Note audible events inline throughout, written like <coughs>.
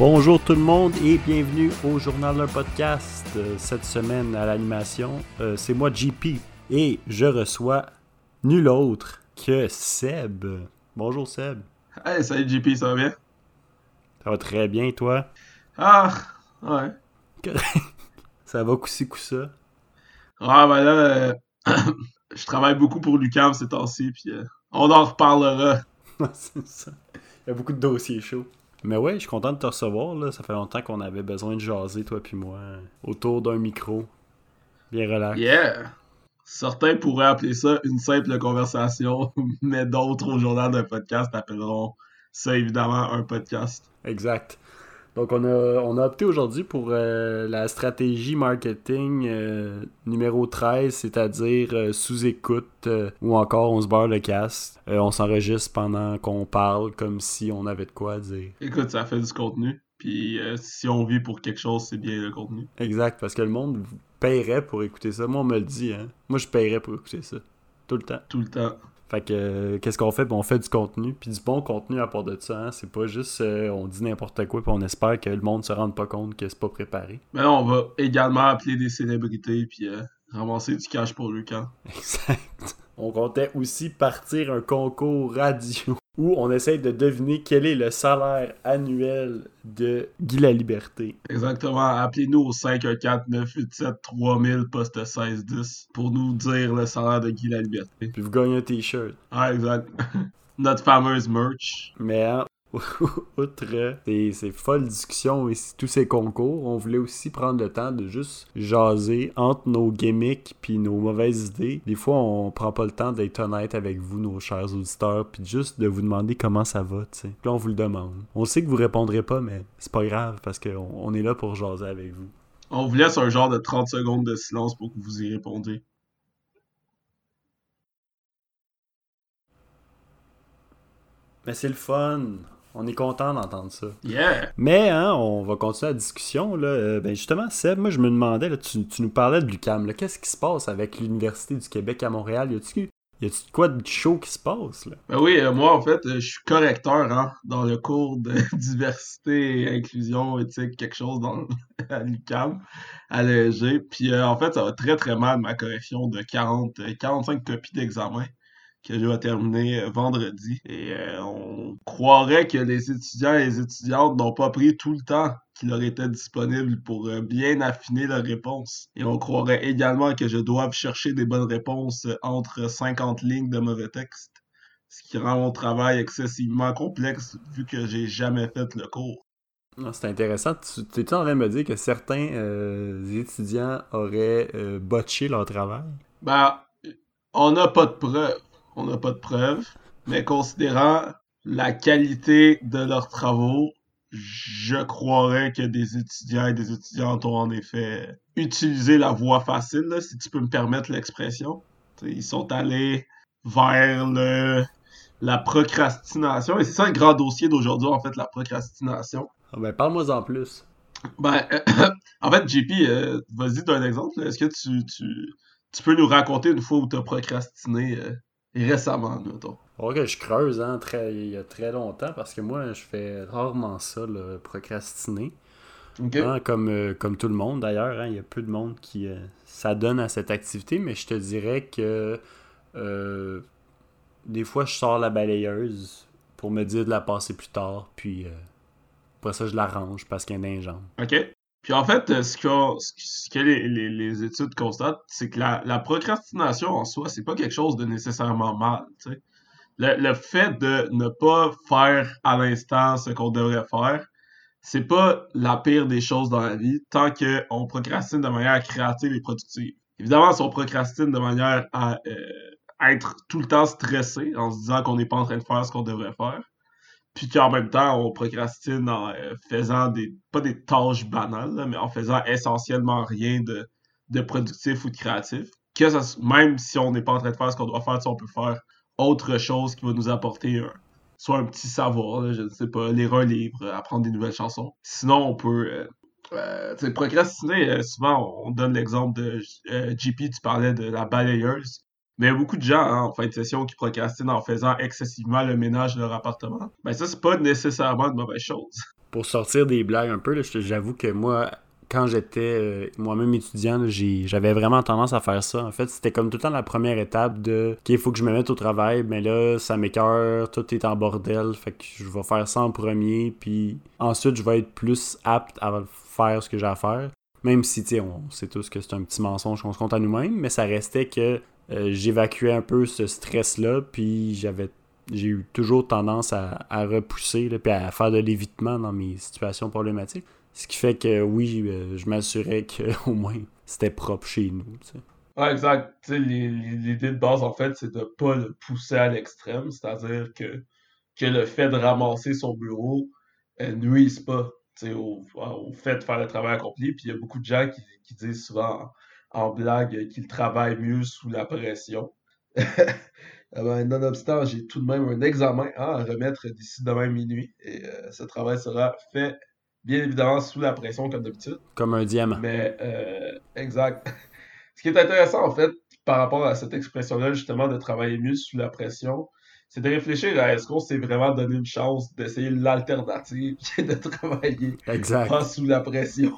Bonjour tout le monde et bienvenue au journal d'un podcast. Euh, Cette semaine à l'animation, euh, c'est moi JP et je reçois nul autre que Seb. Bonjour Seb. Hey, salut JP, ça va bien? Ça va très bien toi? Ah, ouais. <laughs> Ça va coup-ci coup-ça? Ah, ben là, euh, <clears throat> je travaille beaucoup pour Lucam ces temps-ci, puis euh, on en reparlera. <laughs> c'est ça. Il y a beaucoup de dossiers chauds. Mais ouais, je suis content de te recevoir. Là. Ça fait longtemps qu'on avait besoin de jaser, toi puis moi, autour d'un micro. Bien relax. Yeah! Certains pourraient appeler ça une simple conversation, <laughs> mais d'autres au journal d'un podcast appelleront ça évidemment un podcast. Exact. Donc, on a, on a opté aujourd'hui pour euh, la stratégie marketing euh, numéro 13, c'est-à-dire euh, sous-écoute ou encore on se barre le cast. Euh, on s'enregistre pendant qu'on parle comme si on avait de quoi dire. Écoute, ça fait du contenu, puis si on vit pour quelque chose, c'est bien le contenu. Exact, parce que le monde paierait pour écouter ça. Moi, on me le dit, hein. Moi, je paierais pour écouter ça. Tout le temps. Tout le temps. Fait que, euh, qu'est-ce qu'on fait? Ben, on fait du contenu, puis du bon contenu à part de ça. hein. C'est pas juste euh, on dit n'importe quoi, puis on espère que le monde se rende pas compte que c'est pas préparé. Mais on va également appeler des célébrités, puis euh, ramasser du cash pour Lucam. <laughs> Exact. On comptait aussi partir un concours radio où on essaye de deviner quel est le salaire annuel de Guy la Liberté. Exactement. Appelez-nous au 514-987-3000 poste 1610 pour nous dire le salaire de Guy la Liberté. Puis vous gagnez un t-shirt. Ah, exact. <laughs> Notre fameuse merch. Mais hein, <laughs> outre ces, ces folles discussions et tous ces concours, on voulait aussi prendre le temps de juste jaser entre nos gimmicks puis nos mauvaises idées. Des fois, on prend pas le temps d'être honnête avec vous, nos chers auditeurs, puis juste de vous demander comment ça va, tu sais. Puis là, on vous le demande. On sait que vous répondrez pas, mais c'est pas grave parce qu'on on est là pour jaser avec vous. On vous laisse un genre de 30 secondes de silence pour que vous y répondiez. Mais c'est le fun. On est content d'entendre ça. Yeah! Mais hein, on va continuer la discussion. Là. Euh, ben justement, Seb, moi je me demandais, là, tu, tu nous parlais de l'UCAM. Qu'est-ce qui se passe avec l'Université du Québec à Montréal? Y de quoi de chaud qui se passe? Là? Ben oui, euh, moi, en fait, euh, je suis correcteur hein, dans le cours de <laughs> diversité, inclusion, éthique, quelque chose dans, <laughs> à l'UQAM, à l'ESG. Puis euh, en fait, ça va très très mal ma correction de 40, euh, 45 copies d'examen que je vais terminer vendredi. Et euh, on croirait que les étudiants et les étudiantes n'ont pas pris tout le temps qui leur était disponible pour euh, bien affiner leurs réponses. Et on croirait également que je dois chercher des bonnes réponses euh, entre 50 lignes de mauvais texte, ce qui rend mon travail excessivement complexe vu que j'ai jamais fait le cours. Ah, C'est intéressant. Tu t'es en train de me dire que certains euh, étudiants auraient botché leur travail? Ben, on n'a pas de preuves. On n'a pas de preuves. Mais considérant la qualité de leurs travaux, je croirais que des étudiants et des étudiantes ont en effet utilisé la voie facile, là, si tu peux me permettre l'expression. Ils sont allés vers le, la procrastination. Et c'est ça le grand dossier d'aujourd'hui, en fait, la procrastination. Ah ben, parle-moi en plus. Ben, <coughs> en fait, JP, euh, vas-y d'un exemple. Est-ce que tu, tu, tu peux nous raconter une fois où tu as procrastiné euh, récemment, mettons? Ok, je creuse hein, très, il y a très longtemps parce que moi, je fais rarement ça, là, procrastiner. Hein, comme, euh, comme tout le monde d'ailleurs, hein, il y a peu de monde qui euh, s'adonne à cette activité, mais je te dirais que euh, des fois je sors la balayeuse pour me dire de la passer plus tard, puis après ça je la range parce qu'il y a un jambe. OK. Puis en fait, euh, ce, ce que ce que les, les- études constatent, c'est que la, la procrastination en soi, c'est pas quelque chose de nécessairement mal. Le, le fait de ne pas faire à l'instant ce qu'on devrait faire, c'est pas la pire des choses dans la vie tant qu'on procrastine de manière créative et productive. Évidemment, si on procrastine de manière à euh, être tout le temps stressé en se disant qu'on n'est pas en train de faire ce qu'on devrait faire, puis qu'en même temps, on procrastine en euh, faisant des, pas des tâches banales, mais en faisant essentiellement rien de, de productif ou de créatif. Que ça, même si on n'est pas en train de faire ce qu'on doit faire, on peut faire autre chose qui va nous apporter un, soit un petit savoir, je ne sais pas, lire un livre, apprendre des nouvelles chansons. Sinon, on peut euh, euh, procrastiner. euh, souvent, on donne l'exemple de euh, JP, tu parlais de la balayeuse. Mais il y a beaucoup de gens hein, en fin de session qui procrastinent en faisant excessivement le ménage de leur appartement. Ben ça, c'est pas nécessairement une mauvaise chose. Pour sortir des blagues un peu, j'avoue que moi, quand j'étais euh, moi-même étudiant, j'avais vraiment tendance à faire ça. En fait, c'était comme tout le temps la première étape de OK, il faut que je me mette au travail, mais là, ça m'écœure, tout est en bordel, fait que je vais faire ça en premier, puis ensuite, je vais être plus apte à faire ce que j'ai à faire. Même si, tu sais, on sait tous que c'est un petit mensonge qu'on se compte à nous-mêmes, mais ça restait que euh, j'évacuais un peu ce stress-là, puis j'avais j'ai eu toujours tendance à, repousser, puis à faire de l'évitement dans mes situations problématiques. Ce qui fait que oui, euh, je m'assurais qu'au <laughs> moins c'était propre chez nous. Ouais, exact. L'idée de base, en fait, c'est de pas le pousser à l'extrême, c'est-à-dire que, que le fait de ramasser son bureau euh, nuise pas au, au fait de faire le travail accompli. Puis il y a beaucoup de gens qui disent souvent en, blague qu'ils travaillent mieux sous la pression. Eh <laughs> ben, nonobstant, j'ai tout de même un examen hein, à remettre d'ici demain minuit. Et euh, ce travail sera fait, bien évidemment, sous la pression, comme d'habitude. Comme un diamant. Mais, euh, exact. <laughs> Ce qui est intéressant, en fait, par rapport à cette expression-là, justement, de travailler mieux sous la pression, c'est de réfléchir à est-ce qu'on s'est vraiment donné une chance d'essayer l'alternative <laughs> qui est de travailler Exact. pas sous la pression.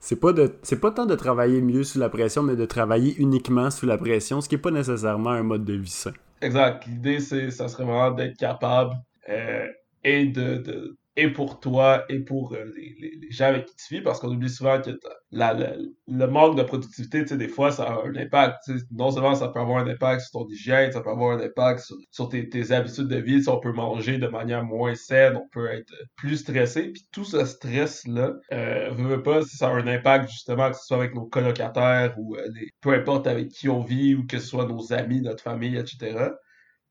C'est pas de pas tant de travailler mieux sous la pression, mais de travailler uniquement sous la pression, ce qui est pas nécessairement un mode de vie sain. Exact. L'idée, c'est, ça serait vraiment d'être capable euh, et de- et pour toi et pour euh, les, gens avec qui tu vis, parce qu'on oublie souvent que le manque de productivité, tu sais, des fois, ça a un impact. Non seulement ça peut avoir un impact sur ton hygiène, ça peut avoir un impact sur, tes, tes habitudes de vie. Sais, on peut manger de manière moins saine, on peut être plus stressé. Puis tout ce stress-là, euh, veut, pas, si ça a un impact justement, que ce soit avec nos colocataires ou euh, peu importe avec qui on vit ou que ce soit nos amis, notre famille, etc.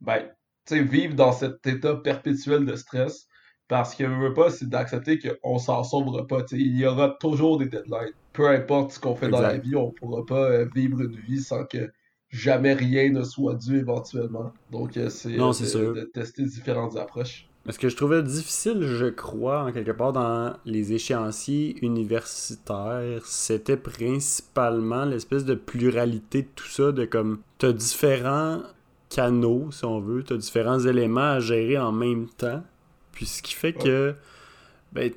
Ben, tu sais, vivre dans cet état perpétuel de stress, parce que veut, pas, c'est d'accepter qu'on s'en sauvera pas. il y aura toujours des deadlines. Peu importe ce qu'on fait dans la vie, on pourra pas euh, vivre une vie sans que jamais rien ne soit dû éventuellement. Donc, euh, c'est euh, de, tester différentes approches. Ce que je trouvais difficile, je crois, en quelque part, dans les échéanciers universitaires, c'était principalement l'espèce de pluralité de tout ça, de comme, t'as différents canaux, si on veut, t'as différents éléments à gérer en même temps. Puis ce qui fait que, ben,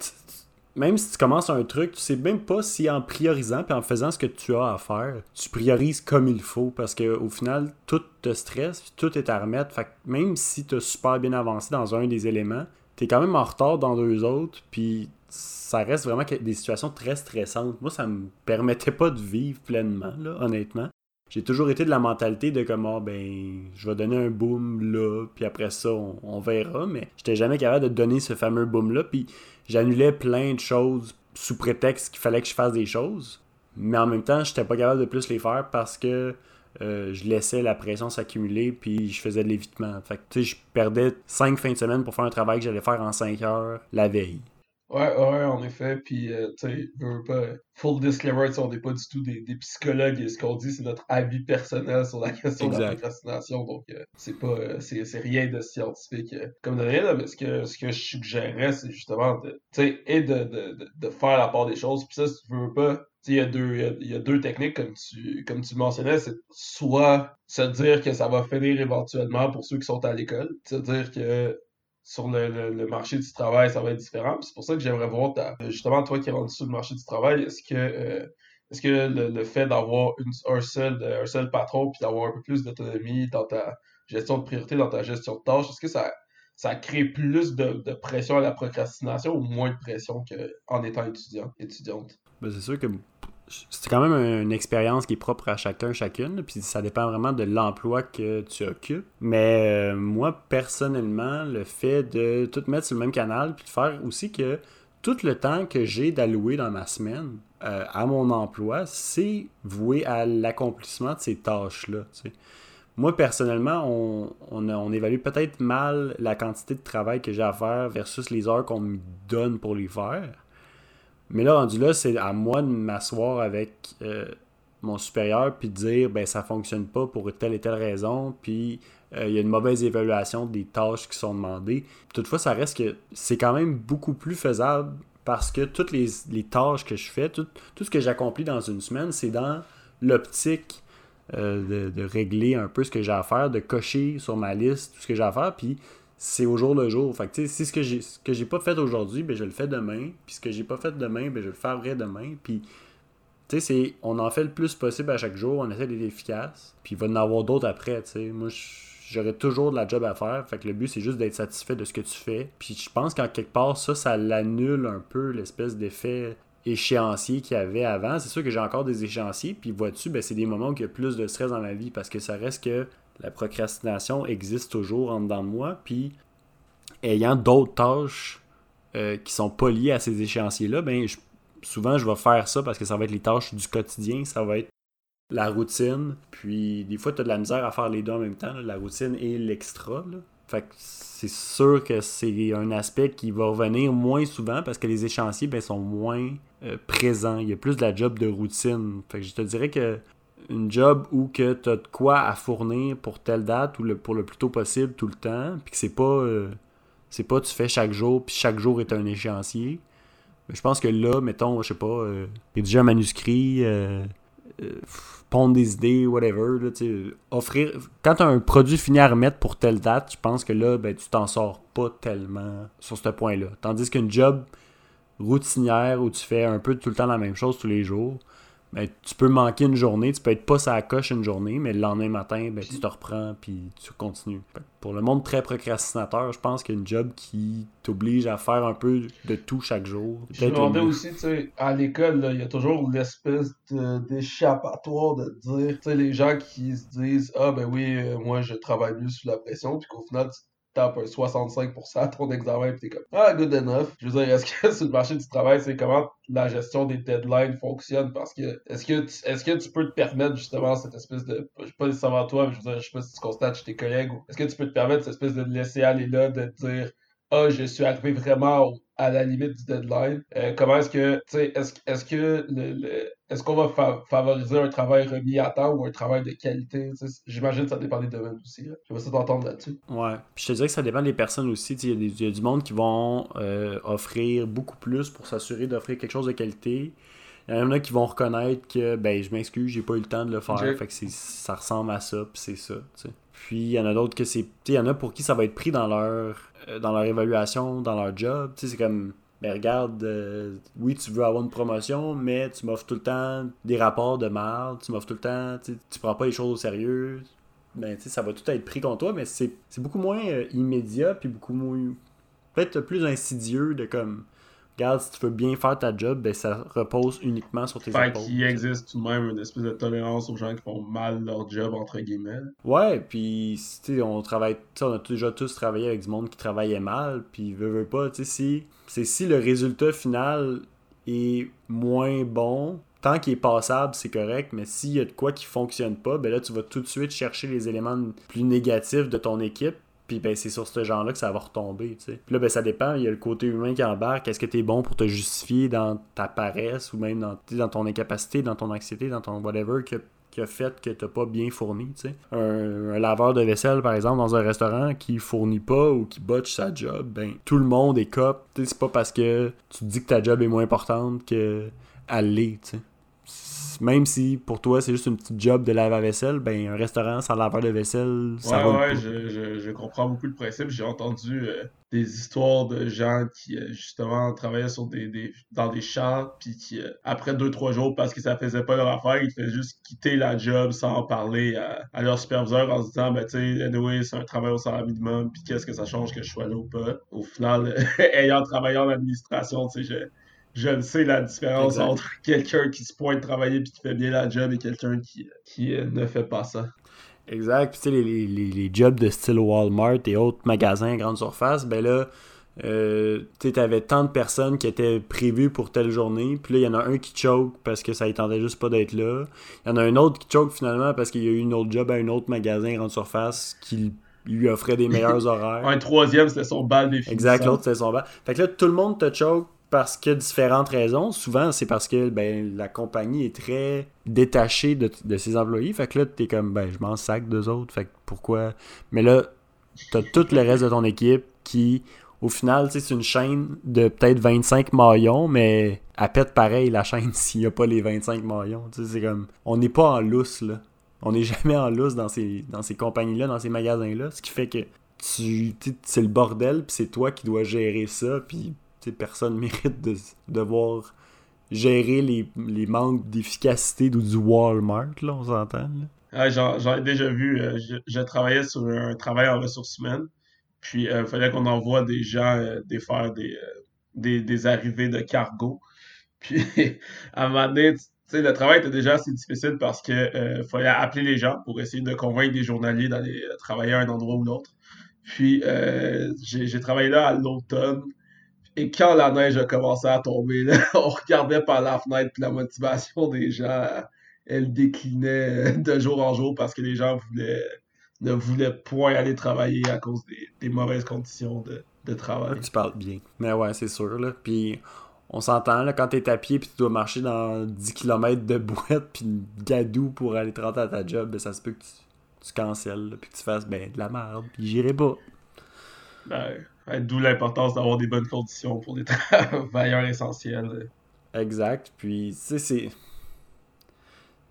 même si tu commences un truc, tu sais même pas si en priorisant puis en faisant ce que tu as à faire, tu priorises comme il faut parce que au final, tout te stresse, puis tout est à remettre. Fait que même si tu as super bien avancé dans un des éléments, tu es quand même en retard dans deux autres, puis ça reste vraiment des situations très stressantes. Moi, ça me permettait pas de vivre pleinement, là, honnêtement. J'ai toujours été de la mentalité de comme, ah, ben, je vais donner un boom là, puis après ça, on, verra, mais j'étais jamais capable de donner ce fameux boom là, puis j'annulais plein de choses sous prétexte qu'il fallait que je fasse des choses, mais en même temps, j'étais pas capable de plus les faire parce que euh, je laissais la pression s'accumuler, puis je faisais de l'évitement. Fait tu sais, je perdais cinq fins de semaine pour faire un travail que j'allais faire en 5 heures la veille. Ouais, ouais, en effet. Puis, euh, tu sais, veux, pas, full disclaimer, on n'est pas du tout des, des psychologues et ce qu'on dit, c'est notre avis personnel sur la question de la procrastination. Donc, euh, c'est pas, euh, c'est, c'est rien de scientifique euh, comme de rien, là, mais ce que, ce que je suggérais, c'est justement de, tu sais, et de, de, de, de faire la part des choses. Puis ça, si tu veux pas, tu sais, il y a deux, il y a- y a deux techniques, comme tu, comme tu mentionnais, c'est soit se dire que ça va finir éventuellement pour ceux qui sont à l'école, se dire que sur le, marché du travail, ça va être différent. C'est pour ça que j'aimerais voir, ta- justement, toi qui es rendu sur le marché du travail, est-ce que, euh, le, fait d'avoir un, seul, un seul patron puis d'avoir un peu plus d'autonomie dans ta gestion de priorité, dans ta gestion de tâches, est-ce que ça, ça crée plus de, de pression à la procrastination ou moins de pression qu'en étant étudiant, étudiante? Ben, c'est sûr que c'est quand même une expérience qui est propre à chacun, chacune, puis ça dépend vraiment de l'emploi que tu occupes. Mais euh, moi, personnellement, le fait de tout mettre sur le même canal, puis de faire aussi que tout le temps que j'ai d'allouer dans ma semaine euh, à mon emploi, c'est voué à l'accomplissement de ces tâches-là. moi, personnellement, on, on, on évalue peut-être mal la quantité de travail que j'ai à faire versus les heures qu'on me donne pour les faire. Mais là, rendu là, c'est à moi de m'asseoir avec euh, mon supérieur puis de dire ben ça fonctionne pas pour telle et telle raison, puis euh, il y a une mauvaise évaluation des tâches qui sont demandées. Toutefois, ça reste que c'est quand même beaucoup plus faisable parce que toutes les, tâches que je fais, tout, tout ce que j'accomplis dans une semaine, c'est dans l'optique euh, de, de régler un peu ce que j'ai à faire, de cocher sur ma liste tout ce que j'ai à faire, puis c'est au jour le jour. Fait que, si ce que j'ai ce que j'ai pas fait aujourd'hui, ben je le fais demain, puis ce que j'ai pas fait demain, ben je le ferai demain, puis c'est on en fait le plus possible à chaque jour, on essaie d'être efficace, puis il va y en avoir d'autres après, tu sais. Moi, je- j'aurai toujours de la job à faire, fait que le but c'est juste d'être satisfait de ce que tu fais. Puis je pense qu'en quelque part ça ça l'annule un peu l'espèce d'effet échéancier qu'il y avait avant. C'est sûr que j'ai encore des échéanciers, puis vois-tu, ben, c'est des moments où il y a plus de stress dans ma vie parce que ça reste que la procrastination existe toujours en dedans de moi, puis ayant d'autres tâches euh, qui sont pas liées à ces échéanciers-là, ben souvent je vais faire ça parce que ça va être les tâches du quotidien, ça va être la routine, puis des fois tu as de la misère à faire les deux en même temps, la routine et l'extra. Fait que c'est sûr que c'est un aspect qui va revenir moins souvent parce que les échéanciers ben, sont moins euh, présents. Il y a plus de la job de routine. Fait que je te dirais que une job où que tu as de quoi à fournir pour telle date ou pour le plus tôt possible tout le temps, puis que c'est pas euh, c'est pas tu fais chaque jour, puis chaque jour est un échéancier. Mais je pense que là, mettons, je sais pas, euh, rédiger un manuscrit, euh, pondre des idées, whatever, offrir. Quand tu as un produit fini à remettre pour telle date, je pense que là, ben, tu t'en sors pas tellement sur ce point-là. Tandis qu'une job routinière où tu fais un peu tout le temps la même chose tous les jours, ben, tu peux manquer une journée, tu peux être pas à coche une journée, mais le lendemain matin, ben, tu te reprends puis tu continues. Pour le monde très procrastinateur, je pense qu'une job qui t'oblige à faire un peu de tout chaque jour. Je me demandais une- aussi, tu sais, à l'école, il y a toujours l'espèce de- d'échappatoire de dire, tu sais, les gens qui se disent, ah ben oui, euh, moi je travaille mieux sous la pression, puis qu'au final, tu un 65% à ton examen, puis t'es comme, ah, good enough. Je veux dire, est-ce que <laughs> sur le marché du travail, c'est comment la gestion des deadlines fonctionne? Parce que, est-ce que, tu- est-ce que tu peux te permettre justement cette espèce de, je sais pas nécessairement toi, mais je veux dire, je sais pas si tu constates chez tes collègues, ou est-ce que tu peux te permettre cette espèce de laisser aller là, de te dire, ah, je suis arrivé vraiment à la limite du deadline. Euh, comment est-ce que, tu sais, est-ce, est-ce que le, le- est-ce qu'on va fa- favoriser un travail remis à temps ou un travail de qualité? J'imagine que ça dépend des domaines aussi. Là. Je vais essayer d'entendre là-dessus. Ouais. Puis je te dirais que ça dépend des personnes aussi. Il y, a des- il y a du monde qui vont euh, offrir beaucoup plus pour s'assurer d'offrir quelque chose de qualité. Il y en a qui vont reconnaître que, ben, je m'excuse, j'ai pas eu le temps de le faire. Fait que c'est- ça ressemble à ça, puis c'est ça. Puis il y en a d'autres que c'est. Il y en a pour qui ça va être pris dans leur, dans leur évaluation, dans leur job. Tu sais, c'est comme. Ben regarde, euh, oui, tu veux avoir une promotion, mais tu m'offres tout le temps des rapports de merde, tu m'offres tout le temps, tu tu prends pas les choses au sérieux, ben, tu sais, ça va tout être pris contre toi, mais c'est c'est beaucoup moins euh, immédiat, puis beaucoup moins. Peut-être plus insidieux de comme. Regarde, si tu veux bien faire ta job, ben ça repose uniquement sur tes Fait qu'il existe tout de même une espèce de tolérance aux gens qui font mal leur job, entre guillemets. Ouais, puis tu sais, on travaille, on a déjà tous travaillé avec du monde qui travaillait mal, puis veut, veut pas, tu sais, si, c'est si le résultat final est moins bon, tant qu'il est passable, c'est correct, mais s'il y a de quoi qui fonctionne pas, ben là, tu vas tout de suite chercher les éléments plus négatifs de ton équipe, puis ben, c'est sur ce genre-là que ça va retomber. Puis là, ben, ça dépend, il y a le côté humain qui embarque, est-ce que tu bon pour te justifier dans ta paresse, ou même dans, ton incapacité, dans ton anxiété, dans ton whatever, que qui fait que t'as pas bien fourni, tu sais? Un, laveur de vaisselle, par exemple, dans un restaurant qui fournit pas ou qui botche sa job, ben, tout le monde est cop. C'est pas parce que tu dis que ta job est moins importante que elle l'est, Même si pour toi c'est juste une petite job de laver la vaisselle, ben un restaurant sans laveur de vaisselle, ça Ouais, ouais, je, je, je comprends beaucoup le principe. J'ai entendu euh, des histoires de gens qui, euh, justement, travaillaient sur des, des, dans des champs, puis qui, euh, après deux, trois jours, parce que ça faisait pas leur affaire, ils faisaient juste quitter la job sans en parler à, à leur superviseur en se disant, ben, tu sais, anyway, c'est un travail au salaire minimum, puis qu'est-ce que ça change que je sois là ou pas. Au final, <laughs> ayant travaillé en administration, tu sais, je, le sais la différence Exact. entre quelqu'un qui se pointe travailler puis qui fait bien la job et quelqu'un qui, qui euh, ne fait pas ça. Exact. Puis tu sais, les, les, les- jobs de style Walmart et autres magasins à grande surface, ben là, euh, tu avais tant de personnes qui étaient prévues pour telle journée, puis là, il y en a un qui choke parce que ça ne tentait juste pas d'être là. Il y en a un autre qui choke finalement parce qu'il y a eu une autre job à un autre magasin grande surface qui lui offrait des meilleurs <laughs> horaires. un troisième, c'était son bal des Exact, l'autre, c'était son bal. Fait que là, tout le monde te choke parce que différentes raisons. Souvent, c'est parce que ben, la compagnie est très détachée de, ses employés. Fait que là, t'es comme, ben, je m'en sac d'eux autres. Fait que pourquoi? Mais là, t'as tout le reste de ton équipe qui, au final, c'est une chaîne de peut-être 25 maillons, mais elle pète pareil la chaîne <laughs> s'il n'y a pas les 25 maillons. C'est comme, on n'est pas en lousse, là. On n'est jamais en lousse dans ces, dans ces compagnies-là, dans ces magasins-là. Ce qui fait que tu c'est le bordel, puis c'est toi qui dois gérer ça, puis personne <laughs> mérite de devoir gérer les, les manques d'efficacité du Walmart, là, on s'entend. J'en ai déjà vu. Euh, je, travaillais sur un travail en ressources humaines. Puis, il euh, fallait qu'on envoie des gens euh, des faire des, des, des, arrivées de cargo. <laughs> Puis, à un moment donné, le travail était déjà assez difficile parce que fallait appeler les gens pour essayer de convaincre des journaliers d'aller travailler à un endroit ou l'autre. Puis, j'ai travaillé là à l'automne. Et quand la neige a commencé à tomber, <laughs> on regardait par la fenêtre, puis la motivation des gens, elle déclinait de jour en jour parce que les gens ne voulaient point aller travailler à cause des, mauvaises conditions de, travail. Tu parles bien. Mais ouais, c'est sûr. Là. Puis on s'entend, là, quand t'es à pied puis tu dois marcher dans 10 km de boîte <laughs> puis gadou pour aller te rentrer à ta job, ben, ça se peut que tu, tu cancelles, puis que tu fasses ben, de la merde, puis j'irai pas. Ben, D'où l'importance d'avoir des bonnes conditions pour des <laughs> travailleurs essentiels. Exact. Puis, tu sais, c'est.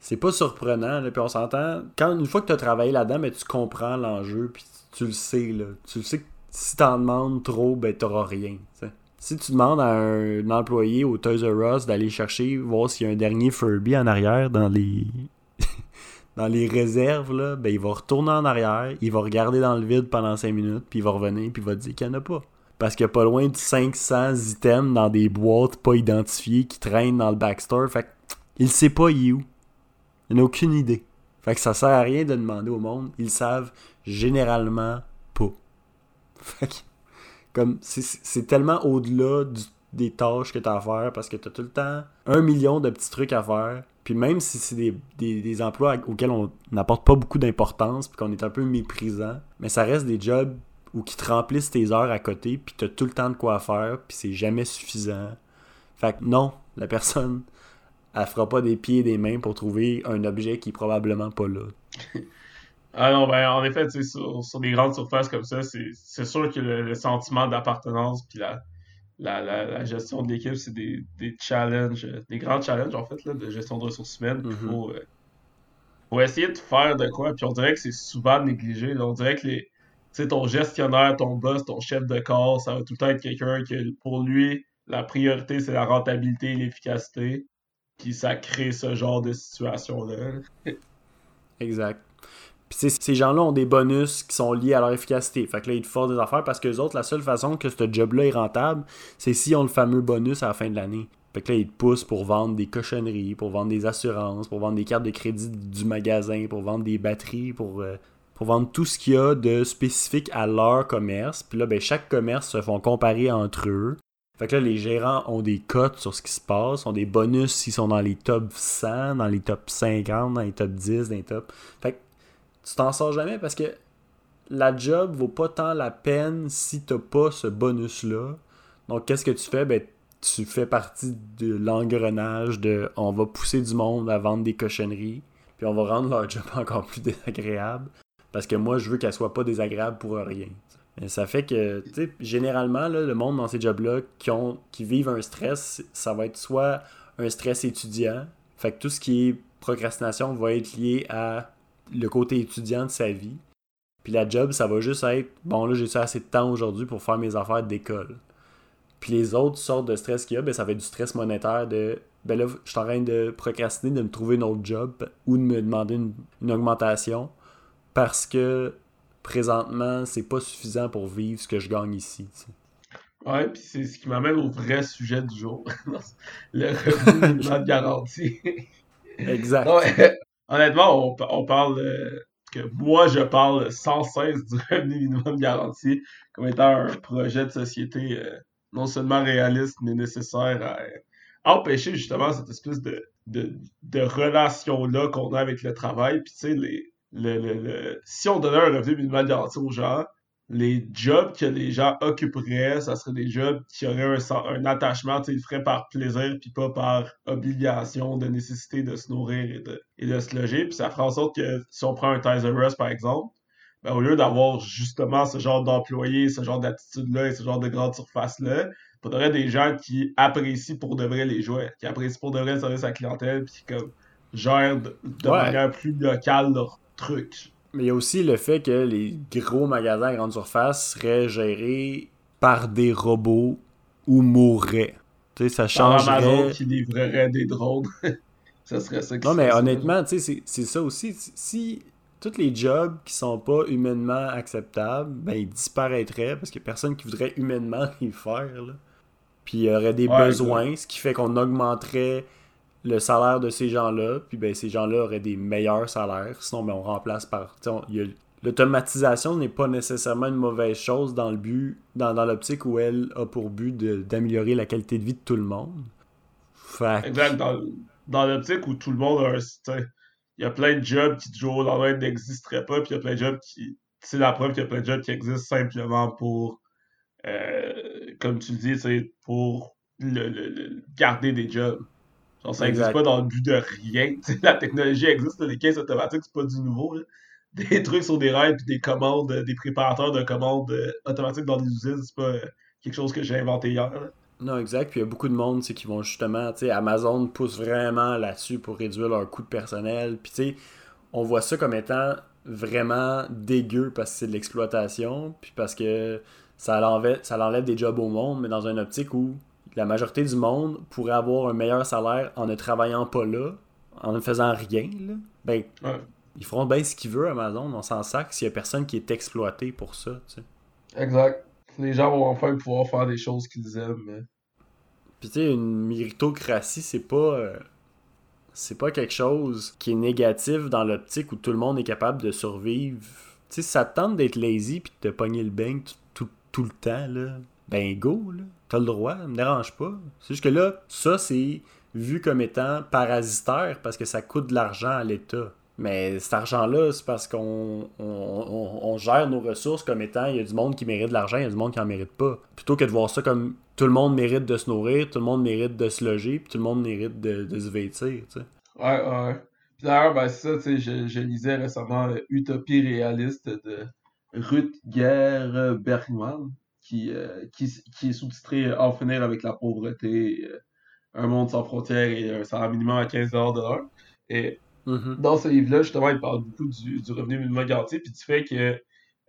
C'est pas surprenant, puis on s'entend. Quand une fois que tu as travaillé là-dedans, mais tu comprends l'enjeu, puis tu le sais, là. Tu le sais que si t'en demandes trop, ben t'auras rien. Si tu demandes à un, employé au Toys R Us d'aller chercher, voir s'il y a un dernier Furby en arrière dans les dans les réserves, là, ben, il va retourner en arrière, il va regarder dans le vide pendant 5 minutes, puis il va revenir, puis il va dire qu'il n'y en a pas. Parce qu'il y a pas loin de 500 items dans des boîtes pas identifiées qui traînent dans le backstore. Fait il sait pas il est où. Il n'a aucune idée. Fait que ça sert à rien de demander au monde. Ils savent généralement pas. <laughs> Fait que, comme, c'est tellement au-delà des tâches que tu as à faire parce que tu as tout le temps un million de petits trucs à faire puis même si c'est des, emplois auxquels on n'apporte pas beaucoup d'importance, puis qu'on est un peu méprisant, mais ça reste des jobs où qui te remplissent tes heures à côté, puis tu as tout le temps de quoi faire, puis c'est jamais suffisant. Fait que non, la personne, elle fera pas des pieds et des mains pour trouver un objet qui est probablement pas là. <laughs> ah non, ben en effet, sur, sur des grandes surfaces comme ça, c'est sûr que le, le sentiment d'appartenance, puis la, la, la, gestion de l'équipe, c'est des, des, challenges, des grands challenges en fait, là, de gestion de ressources humaines. Mm-hmm. faut, euh, essayer de faire de quoi. Puis on dirait que c'est souvent négligé. on dirait que les, ton gestionnaire, ton boss, ton chef de corps, ça va tout le temps être quelqu'un qui, pour lui, la priorité, c'est la rentabilité et l'efficacité. Puis ça crée ce genre de situation-là. exact. Puis ces gens-là ont des bonus qui sont liés à leur efficacité. Fait que là, ils te forcent des affaires parce que les autres, la seule façon que ce job-là est rentable, c'est s'ils ont le fameux bonus à la fin de l'année. Fait que là, ils te poussent pour vendre des cochonneries, pour vendre des assurances, pour vendre des cartes de crédit du magasin, pour vendre des batteries, pour, euh, pour vendre tout ce qu'il y a de spécifique à leur commerce. Puis là, ben, chaque commerce se font comparer entre eux. Fait que là, les gérants ont des cotes sur ce qui se passe, ont des bonus s'ils sont dans les top 100, dans les top 50, dans les top 10, dans les top. Fait que tu t'en sors jamais parce que la job vaut pas tant la peine si t'as pas ce bonus-là. Donc, qu'est-ce que tu fais? Ben, tu fais partie de l'engrenage de on va pousser du monde à vendre des cochonneries, puis on va rendre leur job <laughs> encore plus désagréable. Parce que moi, je veux qu'elle soit pas désagréable pour rien. ça fait que, tu sais, généralement, le monde dans ces jobs-là qui, ont, qui vivent un stress, ça va être soit un stress étudiant, fait que tout ce qui est procrastination va être lié à le côté étudiant de sa vie. Puis la job, ça va juste être bon, là, j'ai assez de temps aujourd'hui pour faire mes affaires d'école? Puis les autres sortes de stress qu'il y a, ben, ça va être du stress monétaire de ben là, je suis en train de procrastiner, de me trouver un autre job ou de me demander une, augmentation parce que présentement, c'est pas suffisant pour vivre ce que je gagne ici. Ouais, puis c'est ce qui m'amène au vrai sujet du jour. <laughs> le revenu de <laughs> garantie. exact honnêtement, on, parle que moi, je parle sans cesse du revenu <laughs> minimum garanti comme étant un projet de société euh, non seulement réaliste, mais nécessaire à, empêcher justement cette espèce de, de, de relation-là qu'on a avec le travail. Puis tu sais, les, le, le, le, si on donnait un revenu minimum garanti aux gens, les jobs que les gens occuperaient, ça serait des jobs qui auraient un, un attachement, ils le feraient par plaisir puis pas par obligation de nécessité de se nourrir et de, et de se loger. Puis ça ferait en sorte que si on prend un Tizer Us par exemple, ben, au lieu d'avoir justement ce genre d'employés, ce genre d'attitude-là et ce genre de grande surface-là, il faudrait des gens qui apprécient pour de vrai les jouets, qui apprécient pour de vrai le service à la clientèle, puis qui comme, gèrent de, de manière plus locale leurs trucs. Mais il y a aussi le fait que les gros magasins à grande surface seraient gérés par des robots ou mourraient. Tu sais, ça changerait. Amazon qui livrerait des drones. <laughs> ça serait ça qui Non, mais honnêtement, tu sais, c'est ça aussi. Si tous les jobs qui sont pas humainement acceptables, ben ils disparaîtraient parce qu'il n'y a personne qui voudrait humainement <laughs> les faire. Là. Puis il y aurait des Ouais, besoins, ce qui fait qu'on augmenterait le salaire de ces gens-là, puis ben ces gens-là auraient des meilleurs salaires. Sinon, ben, on remplace par. L'automatisation n'est pas nécessairement une mauvaise chose dans le but, dans, dans l'optique où elle a pour but d'améliorer la qualité de vie de tout le monde. Exact, dans, dans l'optique où tout le monde a un. Il y a plein de jobs qui, du jour au lendemain, n'existeraient pas, puis il y a plein de jobs qui. C'est la preuve qu'il y a plein de jobs qui existent simplement pour. euh, comme tu le dis, c'est pour le- le- garder des jobs. Genre, ça n'existe pas dans le but de rien. <laughs> La technologie existe, les caisses automatiques, c'est pas du nouveau. là. <laughs> Des trucs sur des rails, puis des commandes, des préparateurs de commandes euh, automatiques dans des usines, c'est pas euh, quelque chose que j'ai inventé hier. là. Non, exact. Puis il y a beaucoup de monde qui vont justement, tu sais, Amazon pousse vraiment là-dessus pour réduire leur coût de personnel. Puis tu sais, on voit ça comme étant vraiment dégueu parce que c'est de l'exploitation, puis parce que ça l'enlève, ça l'enlève des jobs au monde, mais dans une optique où la majorité du monde pourrait avoir un meilleur salaire en ne travaillant pas là, en ne faisant rien, là. Ben, Ouais. ils feront bien ce qu'ils veulent, Amazon, on s'en sac s'il y a personne qui est exploité pour ça, tu sais. Exact. Les gens vont enfin pouvoir faire des choses qu'ils aiment. mais- Puis tu sais, une méritocratie, c'est pas. euh, c'est pas quelque chose qui est négatif dans l'optique où tout le monde est capable de survivre. Tu sais, si ça te tente d'être lazy puis de te pogner le bang tout, tout, tout le temps, là, ben go, là. T'as le droit, me dérange pas. C'est juste que là, ça, c'est vu comme étant parasitaire parce que ça coûte de l'argent à l'État. Mais cet argent-là, c'est parce qu'on on, gère nos ressources comme étant il y a du monde qui mérite de l'argent, il y a du monde qui en mérite pas. Plutôt que de voir ça comme tout le monde mérite de se nourrir, tout le monde mérite de se loger, puis tout le monde mérite de, se vêtir, tu sais. Ouais, ouais. Puis d'ailleurs, ben, c'est ça, tu sais, je, je lisais récemment euh, Utopie réaliste de Rutger Bergman, qui, euh, qui, qui est sous-titré En finir avec la pauvreté, euh, un monde sans frontières et un salaire minimum à 15 de l'heure. Et Mhm. dans ce livre-là, justement, il parle beaucoup du, du revenu minimum garanti, puis du fait que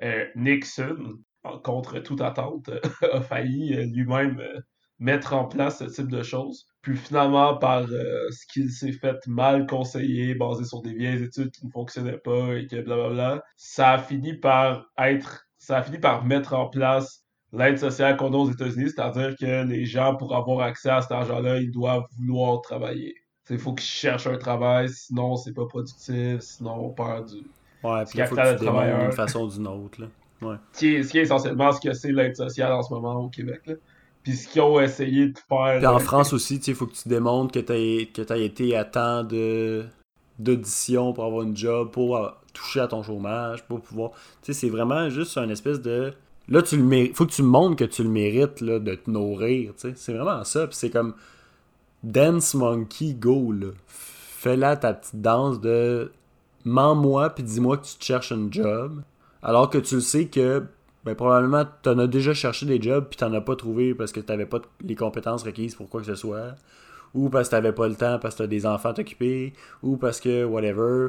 euh, Nixon, contre toute attente, <laughs> a failli euh, lui-même euh, mettre en place ce type de choses. Puis finalement, par euh, ce qu'il s'est fait mal conseiller, basé sur des vieilles études qui ne fonctionnaient pas et que blablabla, ça a fini par être, ça a fini par mettre en place l'aide sociale qu'on a aux États-Unis, c'est-à-dire que les gens, pour avoir accès à cet argent-là, ils doivent vouloir travailler. Il faut qu'ils cherchent un travail, sinon c'est pas productif, sinon on perd du. Ouais, puis il faut que tu d'une façon ou d'une autre, là. Qui est, ce qui est essentiellement ce que c'est l'aide sociale en ce moment au Québec. Là. Puis ce qu'ils ont essayé de faire. Puis en France aussi, tu sais, il faut que tu démontres que t'as que t'as été à temps de d'audition pour avoir une job, pour euh, toucher à ton chômage, pour pouvoir... Tu sais, c'est vraiment juste un espèce de... Là, tu le mérites. Faut que tu montres que tu le mérites, là, de te nourrir, tu. C'est vraiment ça. Puis c'est comme... Dance Monkey Go. Fais là ta petite danse de... Mens-moi, puis dis-moi que tu te cherches un job. Alors que tu le sais que ben, probablement, t'en as déjà cherché des jobs puis t'en as pas trouvé parce que t'avais pas les compétences requises pour quoi que ce soit. Ou parce que t'avais pas le temps parce que t'as des enfants à t'occuper. Ou parce que whatever.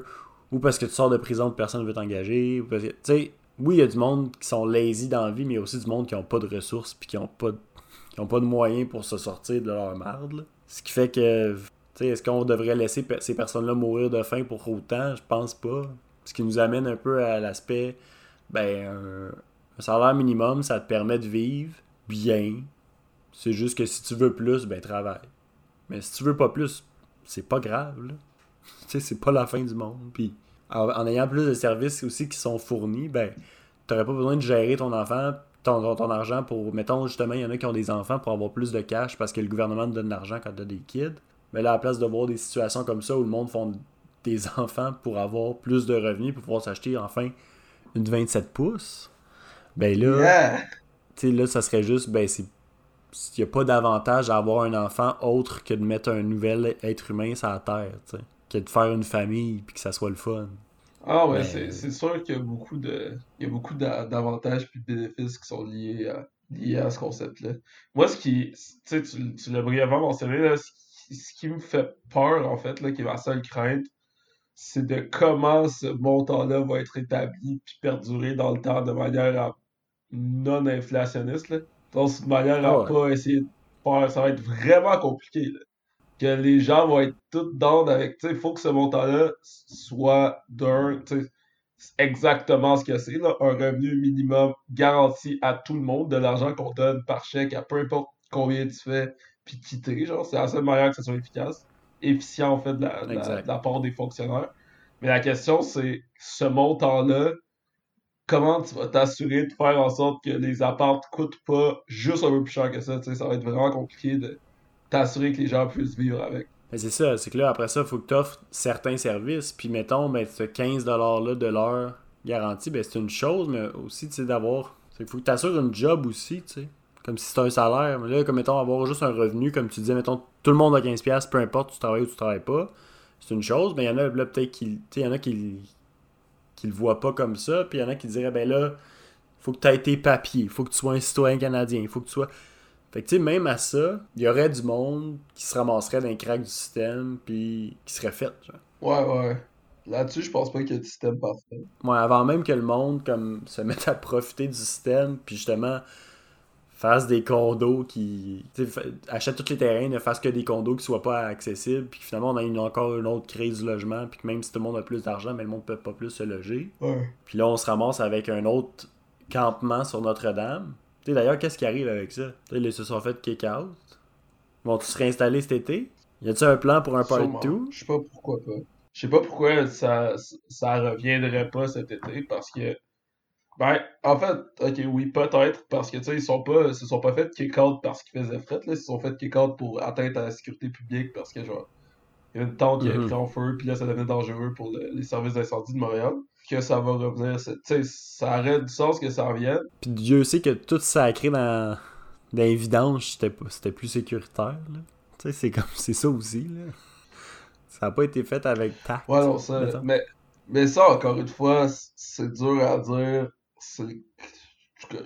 Ou parce que tu sors de prison personne veut t'engager. Tu sais, oui, il y a du monde qui sont lazy dans la vie, mais il y a aussi du monde qui ont pas de ressources puis qui ont pas de, qui ont pas de moyens pour se sortir de leur merde. là. Ce qui fait que, tu sais, est-ce qu'on devrait laisser ces personnes-là mourir de faim pour autant? Je pense pas. Ce qui nous amène un peu à l'aspect, ben, un, salaire minimum, ça te permet de vivre bien. C'est juste que si tu veux plus, ben travaille. Mais si tu veux pas plus, c'est pas grave, là. <laughs> Tu sais, c'est pas la fin du monde. Puis en, en ayant plus de services aussi qui sont fournis, ben, t'aurais pas besoin de gérer ton enfant, ton, ton, ton argent pour, mettons, justement, il y en a qui ont des enfants pour avoir plus de cash parce que le gouvernement te donne de l'argent quand t'as des kids. Mais là, à la place de voir des situations comme ça où le monde font des <laughs> enfants pour avoir plus de revenus, pour pouvoir s'acheter enfin une 27 pouces, ben là, Yeah! tu sais, là, ça serait juste, ben, c'est. Il n'y a pas d'avantage à avoir un enfant autre que de mettre un nouvel être humain sur la terre, tu sais. Que de faire une famille puis que ça soit le fun. Ah ouais, Mais- c'est sûr qu'il y a beaucoup de il y a beaucoup d'a- d'avantages puis de bénéfices qui sont liés à, liés à ce concept-là. Moi, ce qui, tu sais, tu, l'as brièvement mentionné, là, ce qui, ce qui me fait peur, en fait, là, qui est ma seule crainte, c'est de comment ce montant-là va être établi puis perdurer dans le temps de manière à- non inflationniste, là. Donc, de manière à ouais. pas essayer de faire, ça va être vraiment compliqué, là que les gens vont être tout down avec, tu sais, il faut que ce montant-là soit d'un, tu sais, exactement ce que c'est, là, un revenu minimum garanti à tout le monde, de l'argent qu'on donne par chèque à peu importe combien tu fais, puis quitter, genre, c'est la seule manière que ça soit efficace, efficient, en fait, de la, de la- Exact. de la part des fonctionnaires. Mais la question, c'est, ce montant-là, comment tu vas t'assurer de faire en sorte que les apparts coûtent pas juste un peu plus cher que ça, tu sais, ça va être vraiment compliqué de t'assurer que les gens puissent vivre avec. Mais c'est ça, c'est que là, après ça, il faut que tu offres certains services. Puis mettons, ben, ce 15$-là de l'heure garantie, ben, c'est une chose, mais aussi, tu sais, d'avoir. Qu'il faut que tu assures une job aussi, tu sais. Comme si c'était un salaire. Mais là, comme mettons, avoir juste un revenu, comme tu disais, mettons, tout le monde a 15$, peu importe, tu travailles ou tu travailles pas. C'est une chose, mais il y en a peut-être qui. Tu sais, il y en a qui, qui le voient pas comme ça. Puis il y en a qui diraient, ben là, faut que tu aies tes papiers, faut que tu sois un citoyen canadien, faut que tu sois. Fait que tu sais, même à ça, il y aurait du monde qui se ramasserait dans les cracks du système, puis qui serait fait. Genre. Ouais, ouais. Là-dessus, je pense pas qu'il y ait de système parfait. Ouais, avant même que le monde comme se mette à profiter du système, puis justement fasse des condos qui. achète tous les terrains, ne fasse que des condos qui soient pas accessibles, puis finalement on a une- encore une autre crise du logement, puis que même si tout le monde a plus d'argent, mais le monde peut pas plus se loger. Ouais. Puis là, on se ramasse avec un autre campement sur Notre-Dame. Sais, d'ailleurs, qu'est-ce qui arrive avec ça? Ils se sont fait kick-out. Vont-ils se réinstaller cet été? Y a-t-il un plan pour un part Sûrement. 2? Je sais pas pourquoi pas. Je sais pas pourquoi ça, ça reviendrait pas cet été parce que. Ben, en fait, ok, oui, peut-être, parce que, tu sais, ils sont pas, se sont pas fait kick-out parce qu'ils faisaient fret, là, ils se sont fait kick-out pour atteinte à la sécurité publique parce que, genre, il y a une tente qui a pris en feu, puis là, ça devenait dangereux pour le- les services d'incendie de Montréal. Que ça va revenir, ça aurait du sens que ça revienne. Puis Dieu sait que tout sacré dans, dans les vidanges, c'était pas- c'était plus sécuritaire. c'est comme <laughs> c'est ça aussi. Là. Ça n'a pas été fait avec tact. Ouais, non, ça. Mais, mais ça, encore une fois, c'est dur à dire.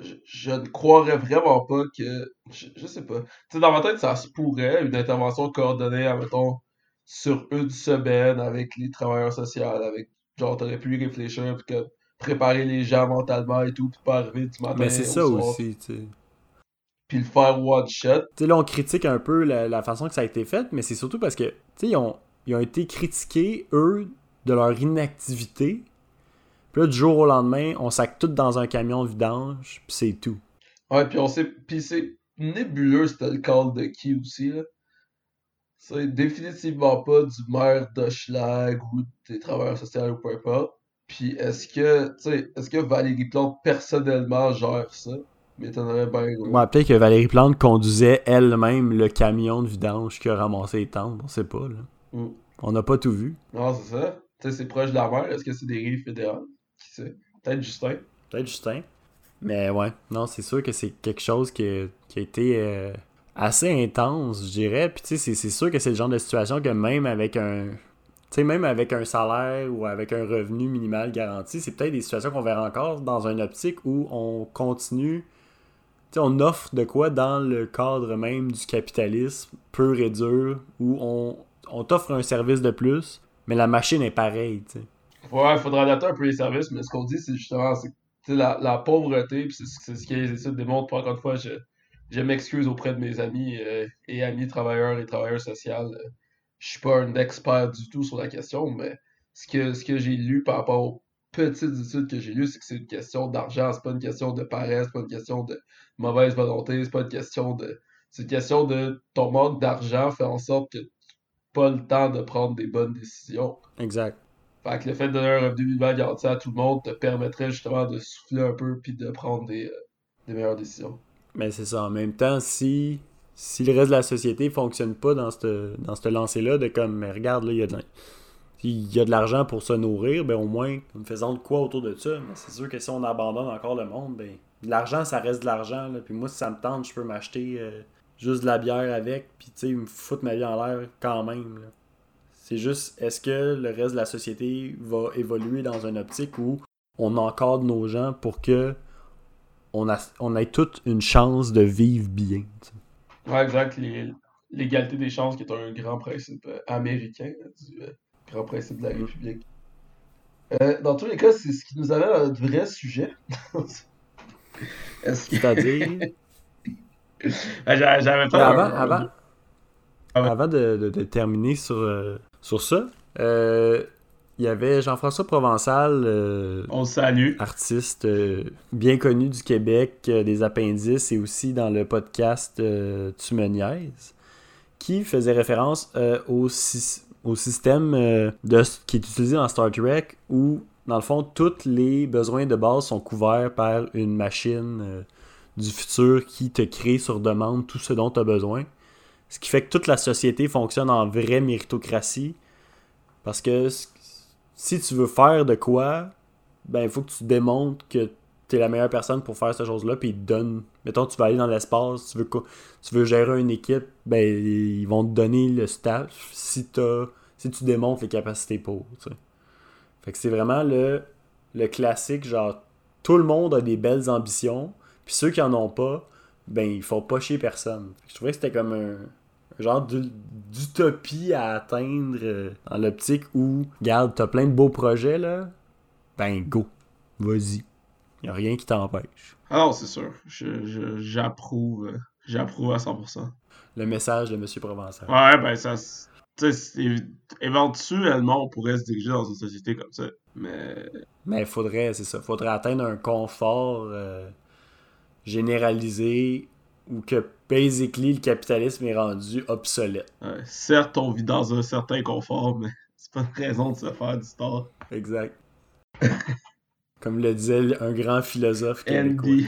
Je, je ne croirais vraiment pas que. Je, je sais pas. Tu sais, dans ma tête, ça se pourrait, une intervention coordonnée, mettons, sur une semaine avec les travailleurs sociaux, avec. Genre, t'aurais pu y réfléchir, puis que préparer les gens mentalement et tout, puis pas arriver du matin Mais c'est ça soir, aussi. tu sais. Puis le faire one shot. Tu sais, là, on critique un peu la, la façon que ça a été fait, mais c'est surtout parce que, tu sais, ils ont, ils ont été critiqués, eux, de leur inactivité. Puis là, du jour au lendemain, on sac tout dans un camion de vidange, puis c'est tout. Ouais, puis on sait. Puis c'est nébuleux, c'était le call de qui aussi, là. C'est définitivement pas du maire d'Hochelag ou des travailleurs sociaux ou peu importe. Puis est-ce que, tu sais, est-ce que Valérie Plante personnellement gère ça? M'étonnerait bien gros. Ouais, peut-être que Valérie Plante conduisait elle-même le camion de vidange qui a ramassé les tentes, on sait pas, là. Mm. On n'a pas tout vu. Non, c'est ça. Tu sais, c'est proche de la mer. Est-ce que c'est des rives fédérales? Qui sait? Peut-être Justin. Peut-être Justin. Mais ouais, non, c'est sûr que c'est quelque chose qui, qui a été euh, assez intense, je dirais. Puis tu sais, c'est- sûr que c'est le genre de situation que même avec un. Tu sais, même avec un salaire ou avec un revenu minimal garanti, c'est peut-être des situations qu'on verra encore dans une optique où on continue. Tu sais, on offre de quoi dans le cadre même du capitalisme pur et dur, où on, on t'offre un service de plus, mais la machine est pareille, tu sais. Ouais, il faudra adapter un peu les services, mais ce qu'on dit, c'est justement, la, la pauvreté, puis c'est ce que les études démontrent, encore une fois, je, je m'excuse auprès de mes amis euh, et amis travailleurs et travailleurs sociaux. je suis pas un expert du tout sur la question, mais ce que, ce que j'ai lu par rapport aux petites études que j'ai lues, c'est que c'est une question d'argent, c'est pas une question de paresse, c'est pas une question de mauvaise volonté, c'est pas une question de. C'est une question de ton manque d'argent fait en sorte que tu n'as pas le temps de prendre des bonnes décisions. Exact. Fait que le fait de donner un revenu minimum garanti à tout le monde te permettrait justement de souffler un peu puis de prendre des, euh, des meilleures décisions. Mais c'est ça. En même temps, si, si le reste de la société fonctionne pas dans cette, dans lancée-là, de comme, mais regarde, là, il y a de, y a de l'argent pour se nourrir, ben au moins, faisons de quoi autour de ça. Mais c'est sûr que si on abandonne encore le monde, ben l'argent, ça reste de l'argent. Puis moi, si ça me tente, je peux m'acheter euh, juste de la bière avec, puis tu sais, me foutre ma vie en l'air quand même. C'est juste, est-ce que le reste de la société va évoluer dans une optique où on encadre nos gens pour que on, a, on ait toute une chance de vivre bien. Ouais, exact. L'égalité des chances qui est un grand principe euh, américain, du euh, grand principe de la Mm. République. Euh, dans tous les cas, c'est ce qui nous amène à notre vrai sujet. <laughs> Est-ce que... C'est-à-dire, <laughs> Ah, j'a- J'avais pas avant, un- avant, Ah ouais. avant de, de- de terminer sur, euh, sur ça, euh, il y avait Jean-François Provençal, euh, On le salue. artiste euh, bien connu du Québec, euh, des appendices et aussi dans le podcast Tu me niaises, qui faisait référence au, sy- au système de, qui est utilisé dans Star Trek où, dans le fond, tous les besoins de base sont couverts par une machine du futur qui te crée sur demande tout ce dont tu as besoin. Ce qui fait que toute la société fonctionne en vraie méritocratie. Parce que s- si tu veux faire de quoi, ben il faut que tu démontres que tu es la meilleure personne pour faire cette chose-là, puis ils te donnent. Mettons, tu vas aller dans l'espace, tu veux, tu veux gérer une équipe, ben ils vont te donner le staff si, t'as- si tu démontres les capacités pour. Fait que c'est vraiment le, le classique, genre, tout le monde a des belles ambitions, puis ceux qui en ont pas, ben ils font pas chier personne. Fait que Je trouvais que c'était comme un genre d'u- d'utopie à atteindre euh, dans l'optique où, regarde, t'as plein de beaux projets là, ben go, vas-y. Y a rien qui t'empêche. Ah non, c'est sûr. Je- je- J'approuve. euh, J'approuve à 100%. Le message de Monsieur Provençal. Ouais, ben ça. éventuellement, on pourrait se diriger dans une société comme ça. Mais. Mais il faudrait, c'est ça, faudrait atteindre un confort euh, généralisé où que basically le capitalisme est rendu obsolète. ouais, certes, on vit dans un certain confort, mais <laughs> c'est pas une raison de se faire du tort. Exact. <laughs> Comme le disait un grand philosophe québécois. Andy.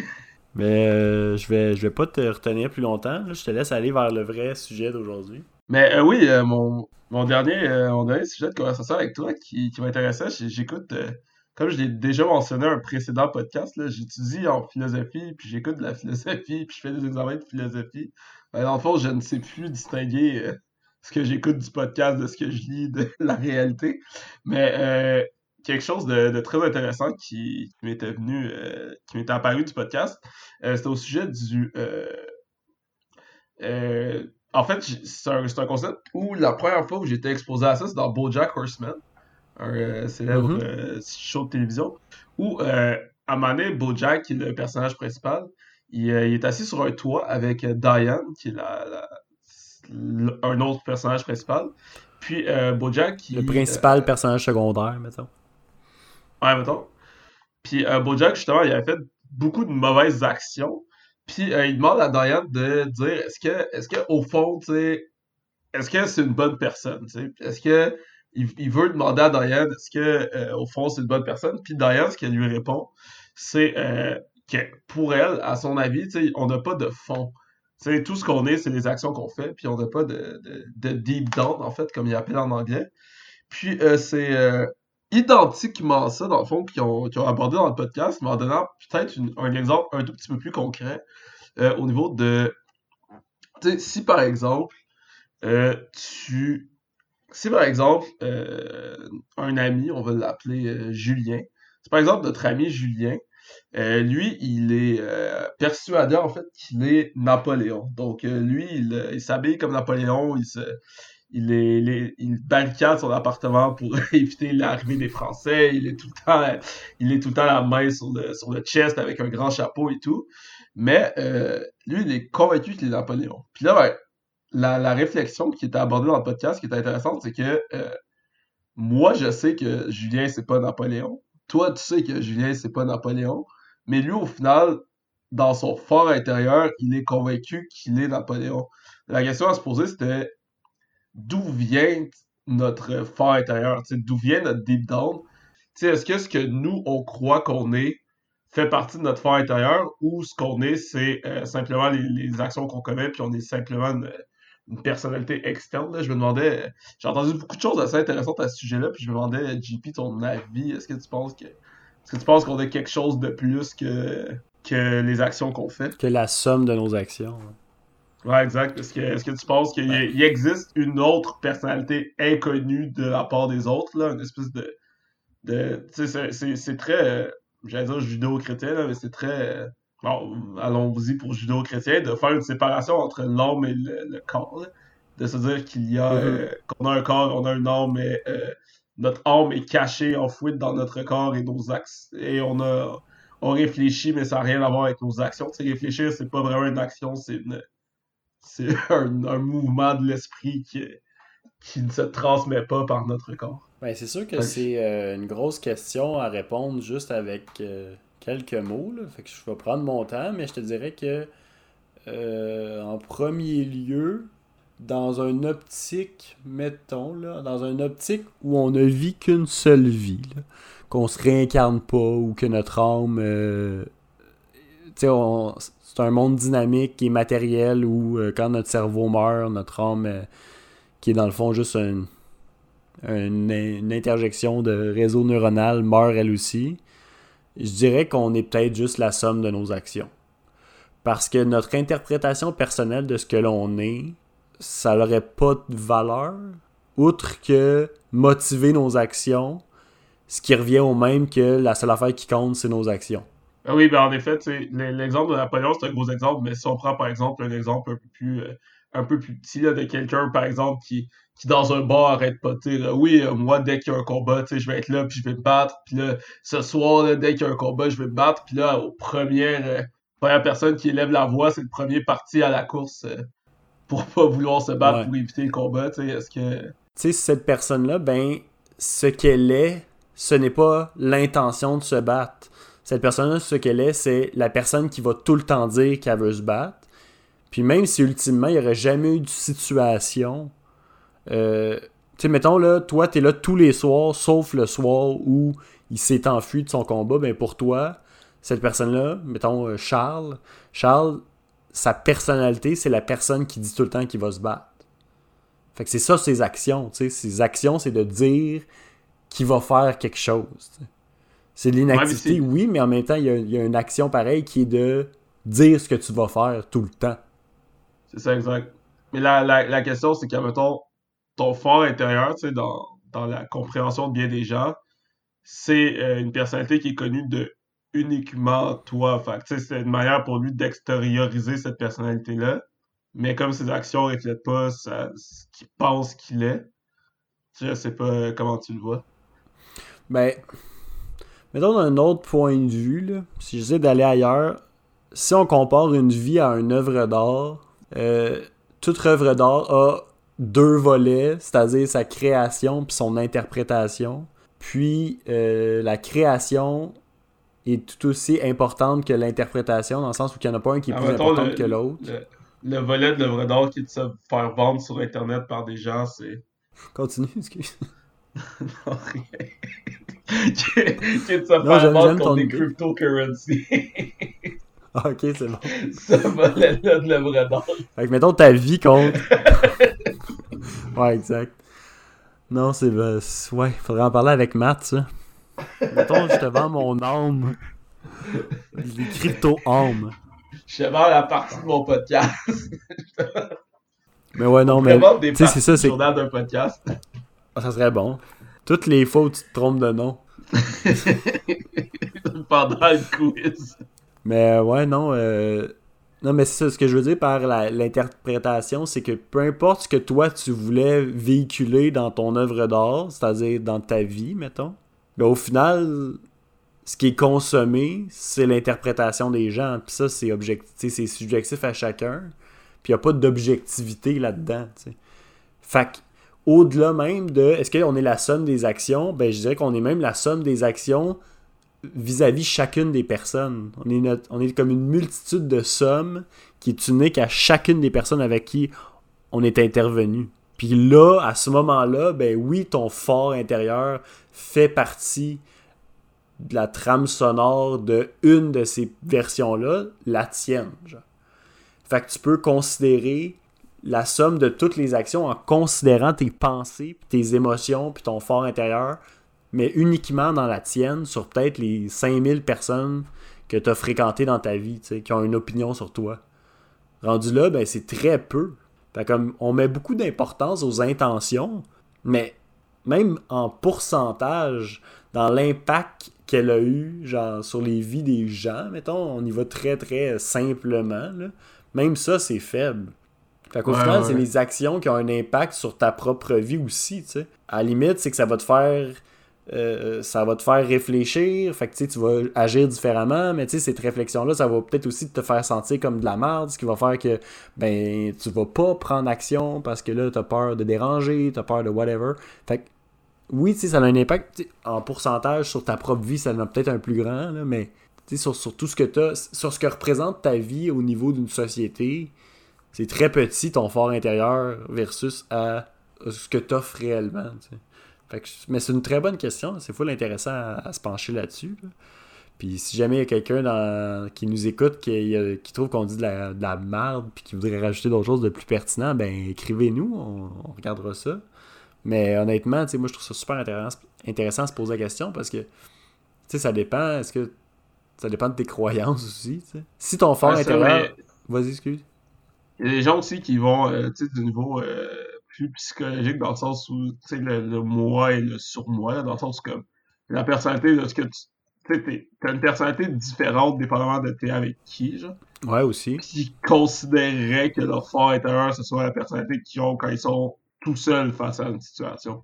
Mais euh, je vais je vais pas te retenir plus longtemps. là. Je te laisse aller vers le vrai sujet d'aujourd'hui. Mais euh, oui, euh, mon, mon, dernier, euh, mon dernier sujet de conversation avec toi qui, qui m'intéressait, j'écoute, euh, comme je l'ai déjà mentionné dans un précédent podcast, j'étudie en philosophie, puis j'écoute de la philosophie, puis je fais des examens de philosophie. Ben, dans le fond, je ne sais plus distinguer euh, ce que j'écoute du podcast de ce que je lis de <laughs> la réalité. Mais euh, quelque chose de, très intéressant qui, m'était venu, euh, qui m'était apparu du podcast, euh, c'était au sujet du... en fait, c'est un, un concept où la première fois où j'étais exposé à ça, c'est dans BoJack Horseman, un euh, célèbre Mhm. euh, show de télévision, où euh, à un moment donné, BoJack, qui est le personnage principal, il, il est assis sur un toit avec Diane, qui est la, un autre personnage principal. Puis euh, BoJack, qui, Le principal euh, personnage secondaire, mettons. Ouais, mettons. Puis euh, Bojack, justement, il avait fait beaucoup de mauvaises actions. Puis il demande à Diane de dire est-ce que, est-ce que au fond, tu sais, est-ce que c'est une bonne personne? Est-ce que il, veut demander à Diane est-ce que euh, au fond c'est une bonne personne? Puis Diane, ce qu'elle lui répond, c'est euh, que pour elle, à son avis, on n'a pas de fond. Tout ce qu'on est, c'est les actions qu'on fait, puis on n'a pas de, de, de deep down, en fait, comme il appelle en anglais. Puis euh, c'est identiquement ça, dans le fond, qu'ils ont, ont abordé dans le podcast, mais en donnant peut-être un exemple un tout petit peu plus concret au niveau de. Si par exemple, tu. Si par exemple, euh, un ami, on va l'appeler euh, Julien, si par exemple notre ami Julien, euh, lui, il est euh, persuadé en fait qu'il est Napoléon. Donc euh, lui, il, euh, il s'habille comme Napoléon, il se, il, est, il, est- il barricade son appartement pour <laughs> éviter l'arrivée des Français. Il est tout le temps, il est tout le temps la main sur le, sur le chest avec un grand chapeau et tout. Mais euh, lui, il est convaincu qu'il est Napoléon. Puis là, ben, la, réflexion qui était abordée dans le podcast, qui est intéressante, c'est que euh, moi, je sais que Julien, c'est pas Napoléon. Toi, tu sais que Julien, c'est pas Napoléon. Mais lui, au final, dans son fort intérieur, il est convaincu qu'il est Napoléon. La question à se poser, c'était d'où vient notre fort intérieur, d'où vient notre deep down? Est-ce que ce que nous, on croit qu'on est, fait partie de notre fort intérieur, ou ce qu'on est, c'est euh, simplement les, actions qu'on commet, puis on est simplement une personnalité externe. Là. Je me demandais, euh, j'ai entendu beaucoup de choses assez intéressantes à ce sujet-là, puis je me demandais, JP, ton avis, est-ce que tu penses que est-ce que tu penses qu'on a quelque chose de plus que, que les actions qu'on fait? Que la somme de nos actions. ouais. Ouais, exact. Est-ce que, est-ce que tu penses qu'il existe une autre personnalité inconnue de la part des autres, là, une espèce de... de tu sais, c'est- c'est c'est très... euh, J'allais dire judéo-chrétien, là, mais c'est très... Bon, allons-y pour judéo-chrétien, de faire une séparation entre l'âme et le, le corps. là. De se dire qu'il y a... euh, qu'on a un corps, on a une âme, mais euh, notre âme est cachée, enfouie dans notre corps et nos axes. Et on a... On réfléchit, mais ça n'a rien à voir avec nos actions. Tu sais, réfléchir, c'est pas vraiment une action, c'est <laughs> un, un mouvement de l'esprit qui, qui ne se transmet pas par notre corps. Ben, c'est sûr que c'est euh, une grosse question à répondre juste avec euh, quelques mots. Là. Fait que je vais prendre mon temps, mais je te dirais que euh, en premier lieu, dans un optique, mettons, là, dans un optique où on ne vit qu'une seule vie, qu'on se réincarne pas ou que notre âme. euh, c'est un monde dynamique et matériel où euh, quand notre cerveau meurt, notre âme, euh, qui est dans le fond juste un, une, une interjection de réseau neuronal meurt elle aussi, je dirais qu'on est peut-être juste la somme de nos actions. Parce que notre interprétation personnelle de ce que l'on est, ça n'aurait pas de valeur, outre que motiver nos actions, ce qui revient au même que la seule affaire qui compte, c'est nos actions. Ah oui, ben en effet, l'exemple de Napoléon, c'est un gros exemple, mais si on prend par exemple un exemple un peu plus, euh, un peu plus petit là, de quelqu'un, par exemple, qui, qui dans un bar arrête pas de dire Oui, euh, moi, dès qu'il y a un combat, tu sais, je vais être là, puis je vais me battre, puis là, ce soir, là, dès qu'il y a un combat, je vais me battre, puis là, aux premières, euh, première personne qui élève la voix, c'est le premier parti à la course euh, pour pas vouloir se battre Ouais. pour éviter le combat, tu sais, est-ce que. tu sais, cette personne-là, ben, ce qu'elle est, ce n'est pas l'intention de se battre. Cette personne-là, ce qu'elle est, c'est la personne qui va tout le temps dire qu'elle veut se battre. Puis même si ultimement, il n'y aurait jamais eu de situation. euh, tu sais, mettons là, toi, t'es là tous les soirs, sauf le soir où il s'est enfui de son combat, ben pour toi, cette personne-là, mettons euh, Charles, Charles, sa personnalité, c'est la personne qui dit tout le temps qu'il va se battre. Fait que c'est ça ses actions, tu sais. Ses actions, c'est de dire qu'il va faire quelque chose. C'est de l'inactivité, Ouais, mais c'est- oui, mais en même temps, il y, a, il y a une action pareille qui est de dire ce que tu vas faire tout le temps. C'est exact. Mais la, la, la question, c'est que, mettons, ton fort intérieur, tu sais, dans, dans la compréhension de bien des gens, c'est euh, une personnalité qui est connue de uniquement toi. Fait tu sais, c'est une manière pour lui d'extérioriser cette personnalité-là. Mais comme ses actions reflètent pas ce qu'il pense qu'il est, je sais pas comment tu le vois. Ben, mettons d'un autre point de vue, là, si j'essaie d'aller ailleurs, si on compare une vie à une œuvre d'art, euh, toute œuvre d'art a deux volets, c'est-à-dire sa création puis son interprétation. Puis euh, la création est tout aussi importante que l'interprétation, dans le sens où il n'y en a pas un qui est plus important le- que l'autre. Le, le volet de l'œuvre d'art qui est de se faire vendre sur Internet par des gens, c'est. Continue, excuse. <laughs> Non, rien. <laughs> qui est de se Non, faire vendre contre des cryptocurrencies. <laughs> Ah, ok, c'est bon. Ce volet-là de l'œuvre d'art. Fait que mettons ta vie compte. <laughs> ouais, exact. Non, c'est. c'est- ouais, faudrait en parler avec Matt, ça. Mettons, je te vends mon âme. Les crypto-âmes. Je te vends la partie de mon podcast. Mais ouais, non, Je mais. te vends des Tu sais, c'est ça, c'est. journal d'un podcast. Ah, Ça serait bon. Toutes les fois où tu te trompes de nom. <laughs> Pendant le quiz. Mais ouais, non. euh, Non, mais c'est ça. Ce que je veux dire par l'interprétation, c'est que peu importe ce que toi tu voulais véhiculer dans ton œuvre d'art, c'est-à-dire dans ta vie, mettons, ben, au final, ce qui est consommé, c'est l'interprétation des gens. Puis ça, c'est objectif, c'est subjectif à chacun. Puis il n'y a pas d'objectivité là-dedans. Fait au-delà même de est-ce qu'on est la somme des actions, ben je dirais qu'on est même la somme des actions vis-à-vis chacune des personnes. On est, comme une multitude de sommes qui est unique à chacune des personnes avec qui on est intervenu. Puis là, à ce moment-là, ben oui, ton fort intérieur fait partie de la trame sonore de une de ces versions-là, la tienne. Fait que tu peux considérer la somme de toutes les actions en considérant tes pensées, tes émotions, puis ton fort intérieur, mais uniquement dans la tienne, sur peut-être les 5000 personnes que tu as fréquentées dans ta vie, qui ont une opinion sur toi. Rendu là, ben, c'est très peu. Fait comme on met beaucoup d'importance aux intentions, mais même en pourcentage, dans l'impact qu'elle a eu genre, sur les vies des gens, mettons, on y va très très simplement. Même ça, c'est faible. Fait qu'au final, c'est les actions qui ont un impact sur ta propre vie aussi, tu sais. À la limite, c'est que ça va te faire euh, ça va te faire réfléchir, fait que tu vas agir différemment, mais cette réflexion-là, ça va peut-être aussi te faire sentir comme de la merde, ce qui va faire que ben tu vas pas prendre action parce que là, tu as peur de déranger, tu as peur de whatever. Fait que oui, ça a un impact en pourcentage sur ta propre vie, ça en a peut-être un plus grand, là, mais sur, sur tout ce que tu sur ce que représente ta vie au niveau d'une société, c'est très petit ton fort intérieur versus à ce que tu offres réellement. Mais c'est une très bonne question. C'est full intéressant à, se pencher là-dessus. Puis si jamais il y a quelqu'un qui nous écoute qui, qui trouve qu'on dit de la, de merde puis qui voudrait rajouter d'autres choses de plus pertinent, ben écrivez-nous, on, regardera ça. Mais honnêtement, moi je trouve ça super intéressant, intéressant de se poser la question parce que ça dépend. Est-ce que ça dépend de tes croyances aussi. Si ton fort intérieur. Vas-y, excuse. Il y a des gens aussi qui vont euh, du niveau euh, plus psychologique dans le sens où le, le moi et le surmoi, dans le sens comme la personnalité de ce que tu. Tu as une personnalité différente dépendamment de t'es avec qui, genre. Ouais, aussi. Qui considérerait que leur fort intérieur, ce soit la personnalité qu'ils ont quand ils sont tout seuls face à une situation.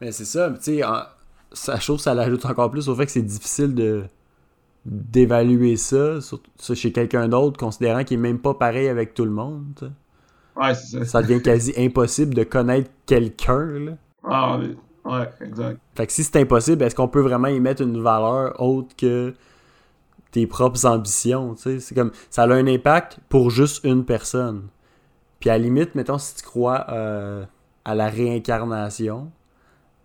Mais c'est ça, tu sais, ça chose, ça l'ajoute encore plus au fait que c'est difficile de d'évaluer ça, chez quelqu'un d'autre, considérant qu'il est même pas pareil avec tout le monde. Ouais, c'est ça. Ça devient quasi impossible de connaître quelqu'un. Ah, ouais, exact. Fait que si c'est impossible, est-ce qu'on peut vraiment y mettre une valeur autre que tes propres ambitions? C'est comme ça a un impact pour juste une personne. Puis à la limite, mettons, si tu crois euh, à la réincarnation,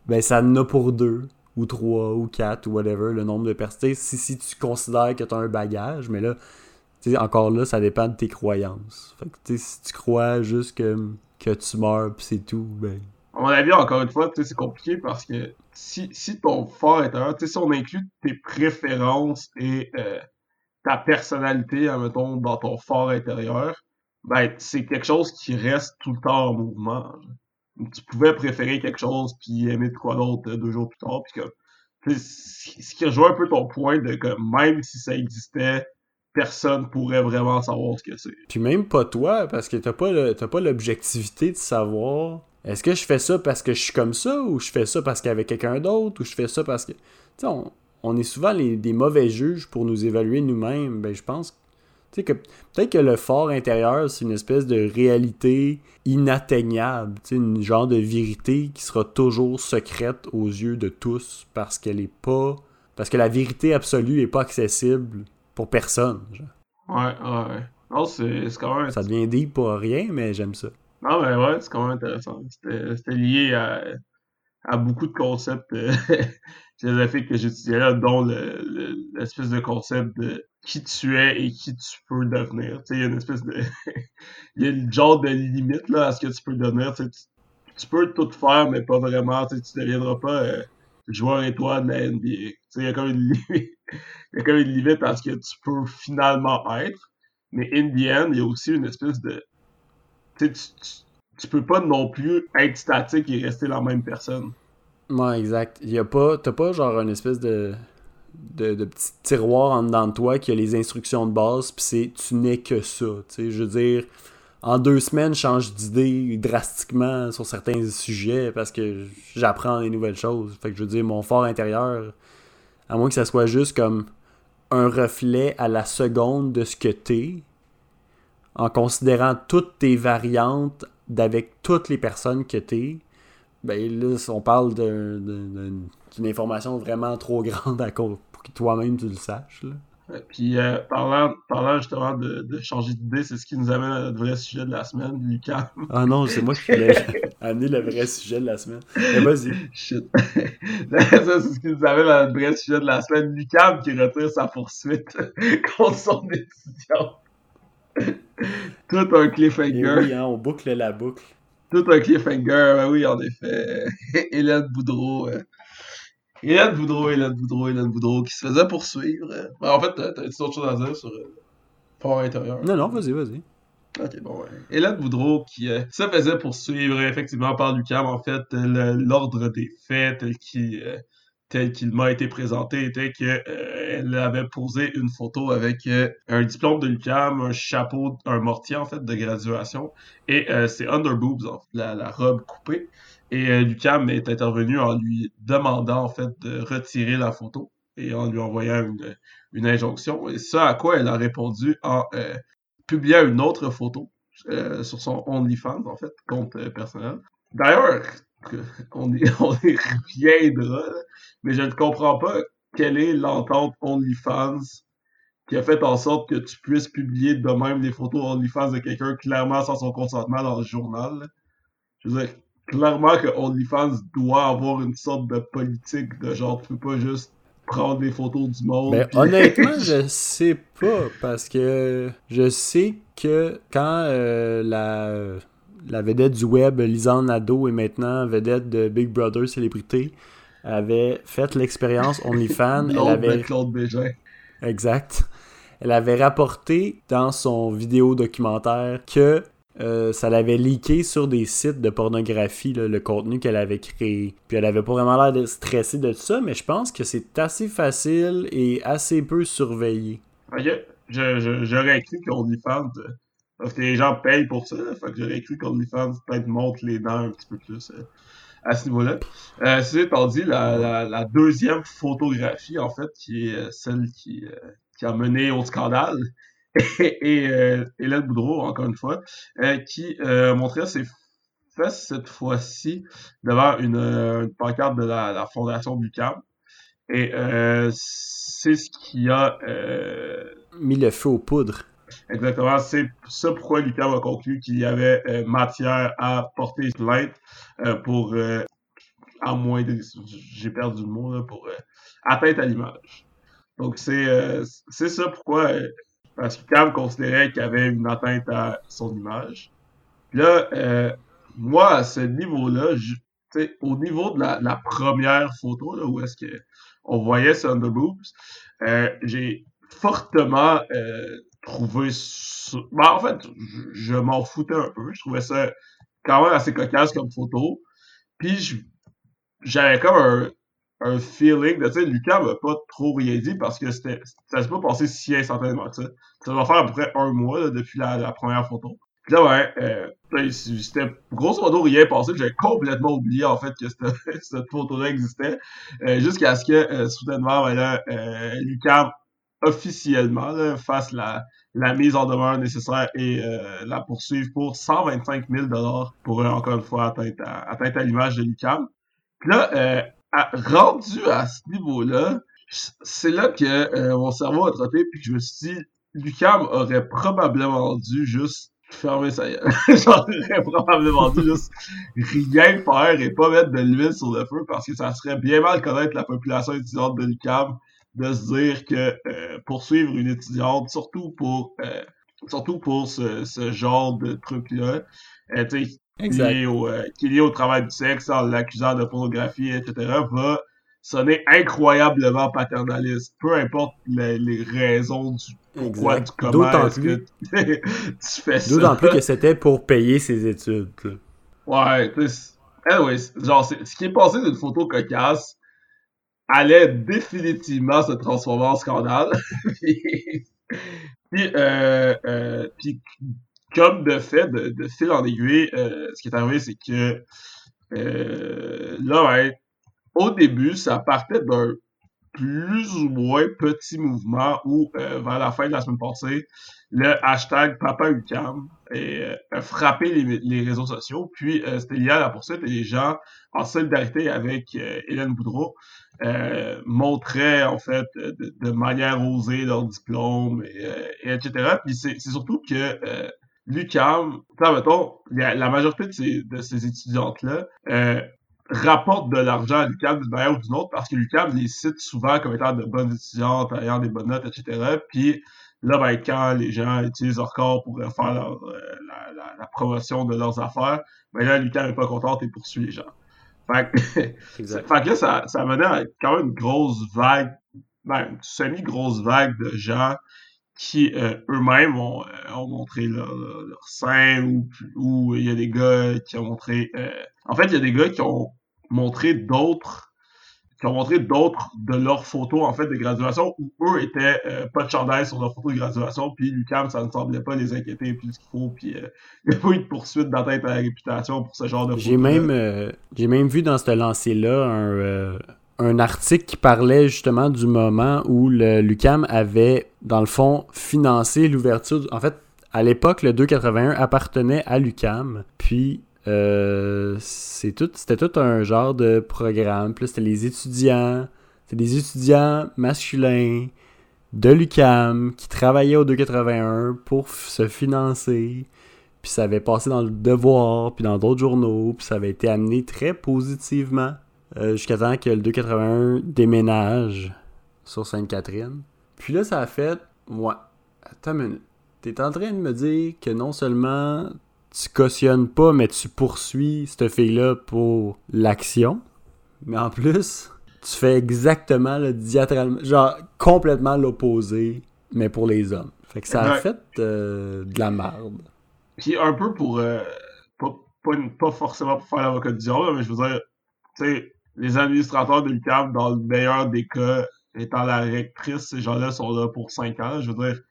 ben ça en a pour deux ou trois ou quatre ou whatever, le nombre de personnes. Si, si tu considères que tu as un bagage, mais là, encore là, ça dépend de tes croyances. Fait que, si tu crois juste que, que tu meurs pis c'est tout, ben. À mon avis, encore une fois, c'est compliqué parce que si, si ton fort intérieur, si on inclut tes préférences et euh, ta personnalité, mettons, dans ton fort intérieur, ben, c'est quelque chose qui reste tout le temps en mouvement tu pouvais préférer quelque chose puis aimer de quoi d'autre euh, deux jours plus tard puis que ce qui rejoint un peu ton point de que même si ça existait personne pourrait vraiment savoir ce que c'est puis même pas toi parce que t'as pas pas l'objectivité de savoir est-ce que je fais ça parce que je suis comme ça ou je fais ça parce qu'il y quelqu'un d'autre ou je fais ça parce que tu sais on, est souvent des mauvais juges pour nous évaluer nous-mêmes ben je pense que peut-être que le fort intérieur, c'est une espèce de réalité inatteignable, tu sais, une genre de vérité qui sera toujours secrète aux yeux de tous parce qu'elle est pas. Parce que la vérité absolue est pas accessible pour personne. Genre. Ouais, ouais. Non, c'est quand même. Ça devient deep pour rien, mais j'aime ça. Non, mais ouais, c'est quand même intéressant. C'était lié à, à beaucoup de concepts euh, <laughs> philosophiques que j'étudiais là, dont l'espèce de concept de qui tu es et qui tu peux devenir. Tu sais, il y a une espèce de. <laughs> il y a une genre de limite là, à ce que tu peux devenir. Tu, tu peux tout faire, mais pas vraiment. Tu ne deviendras pas euh, joueur étoile de la NBA. Il y a comme une <laughs> une limite à ce que tu peux finalement être. Mais in il y a aussi une espèce de. Tu, tu, tu peux pas non plus être statique et rester la même personne. Ouais, exact. Il y pas. T'as pas genre une espèce de de, petits tiroirs en dedans de toi qui a les instructions de base, puis c'est tu n'es que ça. Je veux dire, en deux semaines, je change d'idée drastiquement sur certains sujets parce que j'apprends des nouvelles choses. Fait que je veux dire, mon fort intérieur, à moins que ça soit juste comme un reflet à la seconde de ce que t'es, en considérant toutes tes variantes d'avec toutes les personnes que t'es, ben là, on parle d'une information vraiment trop <laughs> grande à cause pour que toi-même tu le saches. Là. Puis euh, parlant, parlant justement de, de changer d'idée, c'est ce qui nous amène à notre vrai sujet de la semaine, Lucas. Ah non, c'est moi qui voulais. <laughs> amener le vrai sujet de la semaine. Mais vas-y. Shit. <laughs> ça, c'est ce qui nous amène à notre vrai sujet de la semaine. Lucam qui retire sa poursuite <laughs> contre son étudiant. Tout un Et cliffhanger. oui, hein, on boucle la boucle. Tout un cliffhanger, oui, en effet. Hélène Boudreau. Euh, Hélène Boudreau, Hélène Boudreau, Hélène Boudreau qui se faisait poursuivre. euh. Ben, en fait, t'as t'as autre chose à dire sur euh, Port intérieur? Non, non, vas-y, vas-y. Ok, bon, ouais. Hélène Boudreau qui euh, se faisait poursuivre effectivement par Lucam. En fait, le- l'ordre des faits tel qu'il euh, tel qu'il m'a été présenté était que euh, elle avait posé une photo avec euh, un diplôme de Lucam, un chapeau, un mortier en fait de graduation et euh, c'est underboobs, en fait, la, la robe coupée. Et euh, Lucam est intervenu en lui demandant en fait de retirer la photo et en lui envoyant une, une injonction. Et ça à quoi elle a répondu en euh, publiant une autre photo euh, sur son OnlyFans, en fait, compte euh, personnel. D'ailleurs, on y, <laughs> on y reviendra, mais je ne comprends pas quelle est l'entente OnlyFans qui a fait en sorte que tu puisses publier de même les photos OnlyFans de quelqu'un clairement sans son consentement dans le journal. Je veux dire, clairement que OnlyFans doit avoir une sorte de politique de genre, tu peux pas juste prendre des photos du monde. Mais puis- honnêtement, <laughs> je sais pas, parce que je sais que quand euh, la, la vedette du web, Lisanne Nadeau, est maintenant vedette de Big Brother Célébrité, avait fait l'expérience <laughs> OnlyFans, elle avait... Claude Bégin. Exact. Elle avait rapporté dans son vidéo documentaire que euh, ça l'avait leaké sur des sites de pornographie, le contenu qu'elle avait créé. Puis elle avait pas vraiment l'air de stresser de ça, mais je pense que c'est assez facile et assez peu surveillé. Ok, j'aurais cru qu'OnlyFans, euh, parce que les gens payent pour ça, fait que j'aurais cru qu'OnlyFans peut-être monte les dents un petit peu plus euh, à ce niveau-là. Ceci étant dit, la, la, deuxième photographie, en fait, qui est celle qui, qui a mené au scandale, <laughs> et, euh, Hélène Boudreau, encore une fois, euh, qui euh, montrait ses fesses cette fois-ci devant une, euh, une pancarte de la, la fondation du CAM. Et c'est ce qui a Mis le feu aux poudres. Exactement, c'est ça pourquoi l'UQAM a conclu qu'il y avait matière à porter plainte pour à moins de j'ai perdu le mot là, pour atteinte à l'image. Donc c'est ça pourquoi parce que l'UQAM considérait qu'il avait une atteinte à son image. Puis Là, euh, moi à ce niveau-là, au niveau de la, première photo là, où est-ce que on voyait ce underboobs, euh, j'ai fortement euh, trouvé ça... Ben, en fait, je, je m'en foutais un peu. Je trouvais ça quand même assez cocasse comme photo. Puis j'avais comme un, un feeling de, tu sais, Lucas m'a pas trop rien dit parce que c'était ça s'est pas passé si instantanément que ça. Ça va faire à peu près un mois là, depuis la, première photo. Puis là, ouais, euh, ben, c'était grosso modo rien passé. J'avais complètement oublié en fait que cette, <laughs> cette photo-là existait. Euh, Jusqu'à ce que euh, soudainement, ben euh, Lucas officiellement là, fasse la, la mise en demeure nécessaire et euh, la poursuivre pour 125 000 pour, euh, encore une fois, atteinte à, atteinte à l'image de Lucam. Puis là, euh, à- rendu à ce niveau-là, c'est là que euh, mon cerveau a trotté puis je me suis dit, Lucam aurait probablement dû juste fermer sa gueule. <laughs> Aurait probablement dû juste rien faire et pas mettre de l'huile sur le feu parce que ça serait bien mal connaître la population étudiante de l'UQAM de se dire que euh, poursuivre une étudiante, surtout pour euh, surtout pour ce, ce genre de truc-là, euh, lié au, euh, qui est lié au travail du sexe, en l'accusant de pornographie, etc., va sonner incroyablement paternaliste. Peu importe les, les raisons du pourquoi, Exact. du comment D'autant est-ce plus- que <laughs> tu fais ça. D'autant plus que c'était pour payer ses études. là. Ouais, tu sais, genre, c'est- ce qui est passé d'une photo cocasse allait définitivement se transformer en scandale. puis, <laughs> puis, euh, euh, puis comme de fait, de, de fil en aiguille, euh, ce qui est arrivé, c'est que euh, là, au début, ça partait d'un plus ou moins petit mouvement où, euh, vers la fin de la semaine passée, le hashtag PapaUcam euh, a frappé les, les réseaux sociaux. Puis, euh, c'était lié à la poursuite et les gens, en solidarité avec euh, Hélène Boudreau, euh, montraient, en fait, de, de manière osée leur diplôme, et, et etc. Puis, c'est surtout que l'UCAM, mettons, la majorité de ces, de ces étudiantes-là euh, rapportent de l'argent à l'UCAM d'une manière ou d'une autre parce que l'UCAM les cite souvent comme étant de bonnes étudiantes, ayant des bonnes notes, etc. Puis là, ben, quand les gens utilisent leur corps pour faire euh, la, la, promotion de leurs affaires, ben là, l'UCAM n'est pas contente et poursuit les gens. Fait que, <laughs> fait que là, ça, ça menait à quand même une grosse vague, ben, une semi-grosse vague de gens qui euh, eux-mêmes ont, euh, ont, montré leur, leur, sein ou, ou il y a des gars qui ont montré... Euh, en fait, il y a des gars qui ont montré d'autres qui ont montré d'autres de leurs photos en fait de graduation où eux étaient pas de chandail sur leur photo de graduation puis Lucam ça ne semblait pas les inquiéter plus qu'il faut puis <laughs> il n'y a pas eu de poursuite d'atteinte à la réputation pour ce genre de j'ai même j'ai même vu dans ce lancé là un un article qui parlait justement du moment où le Lucam avait, dans le fond, financé l'ouverture. En fait, à l'époque, le 281 appartenait à Lucam. Puis, euh, c'était tout un genre de programme. Puis c'était les étudiants. C'était des étudiants masculins de l'UCAM qui travaillaient au 281 pour se financer. Puis ça avait passé dans le Devoir, puis dans d'autres journaux, puis ça avait été amené très positivement euh, jusqu'à temps que le 281 déménage sur Sainte-Catherine. Puis là, ça a fait. Ouais. Attends une minute. T'es en train de me dire que non seulement tu cautionnes pas, mais tu poursuis cette fille-là pour l'action, mais en plus, tu fais exactement le diatralement, genre complètement l'opposé, mais pour les hommes. Fait que ça a fait euh, de la merde. Puis un peu pour. Euh, pas, pas, forcément pour faire l'avocat du diable, mais je veux dire, tu sais, les administrateurs de l'UQAM, dans le meilleur des cas, étant la rectrice, ces gens-là sont là pour 5 ans. Je veux dire,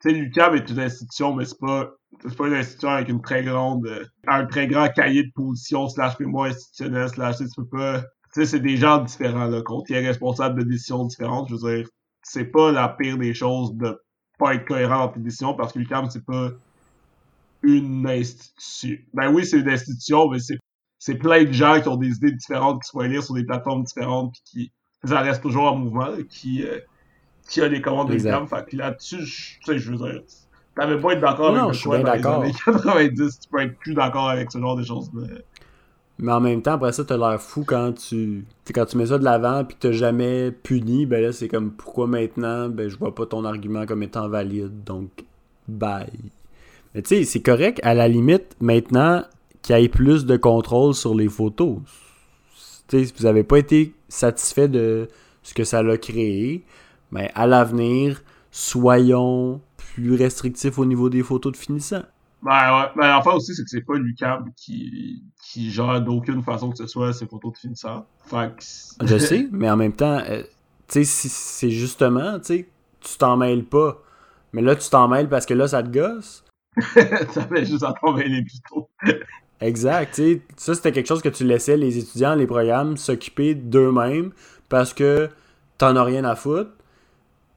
tu sais, l'UQAM est une institution, mais c'est pas, c'est pas une institution avec une très grande, euh, un très grand cahier de position slash mémoire institutionnel slash, tu peux pas, tu sais, c'est des gens différents, là, qu'on est responsable de décisions différentes. Je veux dire, c'est pas la pire des choses de pas être cohérent dans tes décisions parce que l'UQAM, c'est pas une institution. Ben oui, c'est une institution, mais c'est c'est plein de gens qui ont des idées différentes, qui se font élire sur des plateformes différentes, puis qui ça reste toujours en mouvement, qui, euh, qui a des commandes de gamme. Fait que là-dessus, tu sais, je veux dire, t'avais pas être d'accord avec le choix dans les années <laughs> 90, tu peux être plus d'accord avec ce genre de choses. Mais... mais en même temps, après ça, t'as l'air fou quand tu quand tu mets ça de l'avant puis que t'as jamais puni, ben là, c'est comme pourquoi maintenant, ben je vois pas ton argument comme étant valide, donc bye. Mais tu sais, c'est correct, à la limite, maintenant, qu'il y ait plus de contrôle sur les photos. si vous n'avez pas été satisfait de ce que ça a créé, mais ben, à l'avenir, soyons plus restrictifs au niveau des photos de finissant. Ben ouais, ben enfin aussi, c'est que c'est pas l'UCAM qui, qui gère d'aucune façon que ce soit ces photos de finissant. Je sais, <laughs> mais en même temps, euh, tu sais, c'est justement, tu sais, tu t'en mêles pas. Mais là, tu t'en mêles parce que là, ça te gosse. ça fait juste à t'en mêler plutôt. Exact. sais, ça, c'était quelque chose que tu laissais les étudiants, les programmes s'occuper d'eux-mêmes parce que t'en as rien à foutre.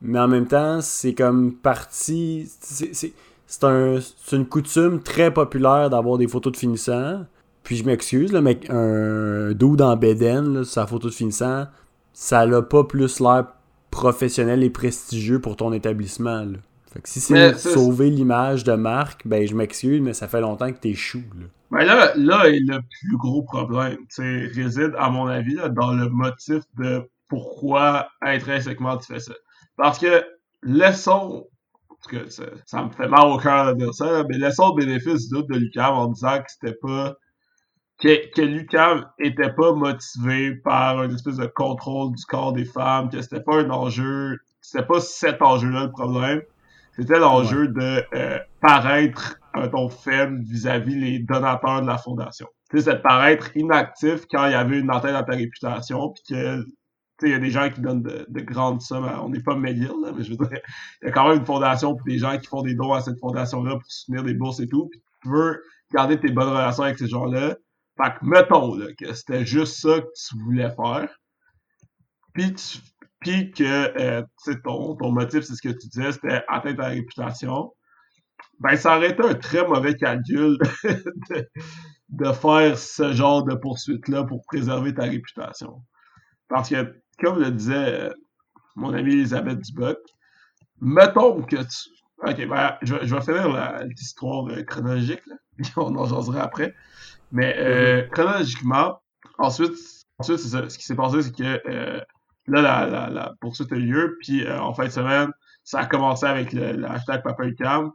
Mais en même temps, c'est comme partie. C'est un, une coutume très populaire d'avoir des photos de finissant. Puis je m'excuse, mais un dude en Beden, sa photo de finissant, ça n'a pas plus l'air professionnel et prestigieux pour ton étabbissement. Là. Fait que si c'est sauver l'image de marque, ben je m'excuse, mais ça fait longtemps que t'es chou. Là. Ben là, là le plus gros problème réside, à mon avis, dans le motif de pourquoi intrinsèquement tu fais ça. Parce que laissons, parce que ça, ça me fait mal au cœur de dire ça, mais laissons le bénéfice doute de Lucam en disant que c'était pas que, que Lucam était pas motivé par une espèce de contrôle du corps des femmes, que c'était pas un enjeu, c'était pas cet enjeu-là le problème, c'était l'enjeu de euh, paraître un ton faible vis-à-vis les donateurs de la fondation. Tu sais, c'est de paraître inactif quand il y avait une antenne à ta réputation, puis que il y a des gens qui donnent de, grandes sommes. on n'est pas là, mais je veux dire, il y a quand même une fondation, puis des gens qui font des dons à cette fondation-là pour soutenir des bourses et tout. Puis tu veux garder tes bonnes relations avec ces gens-là. Fait que mettons là, que c'était juste ça que tu voulais faire. Puis tu puis que euh, ton, ton motif, c'est ce que tu disais, c'était atteindre ta réputation, ben ça aurait été un très mauvais calcul <laughs> de, faire ce genre de poursuite-là pour préserver ta réputation. Parce que, comme le disait euh, mon amie Elisabeth Duboc, mettons que tu. Ok, ben, je, vais- je vais finir l'histoire euh, chronologique, là. <laughs> On en jasera après. Mais euh, chronologiquement, ensuite, ensuite ça. Ce qui s'est passé, c'est que euh, là, la, la, la poursuite a eu lieu, puis euh, en fin de semaine, ça a commencé avec le, le hashtag PapaUcam,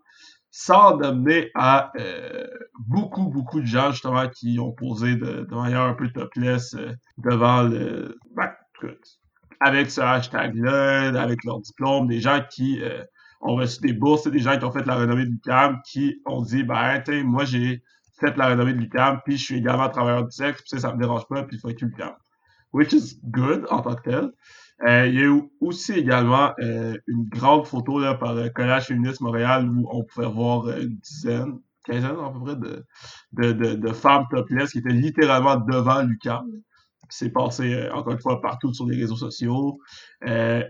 sans amener à euh, beaucoup, beaucoup de gens, justement, qui ont posé de, de manière un peu topless euh, devant le... Ben, avec ce hashtag-là, avec leur diplôme, des gens qui euh, ont reçu des bourses, des gens qui ont fait la renommée de l'UQAM, qui ont dit, ben, tu moi, j'ai fait la renommée de l'UQAM, puis je suis également travailleur du sexe, puis ça, ça me dérange pas, puis fuck you l'UQAM. Which is good en tant que tel. Euh, il y a eu aussi également euh, une grande photo là, par le Collège féministe Montréal où on pouvait voir euh, une dizaine, quinzaine à peu près de, de, de, femmes topless qui étaient littéralement devant l'UQAM. C'est passé, euh, encore une fois, partout sur les réseaux sociaux. Euh,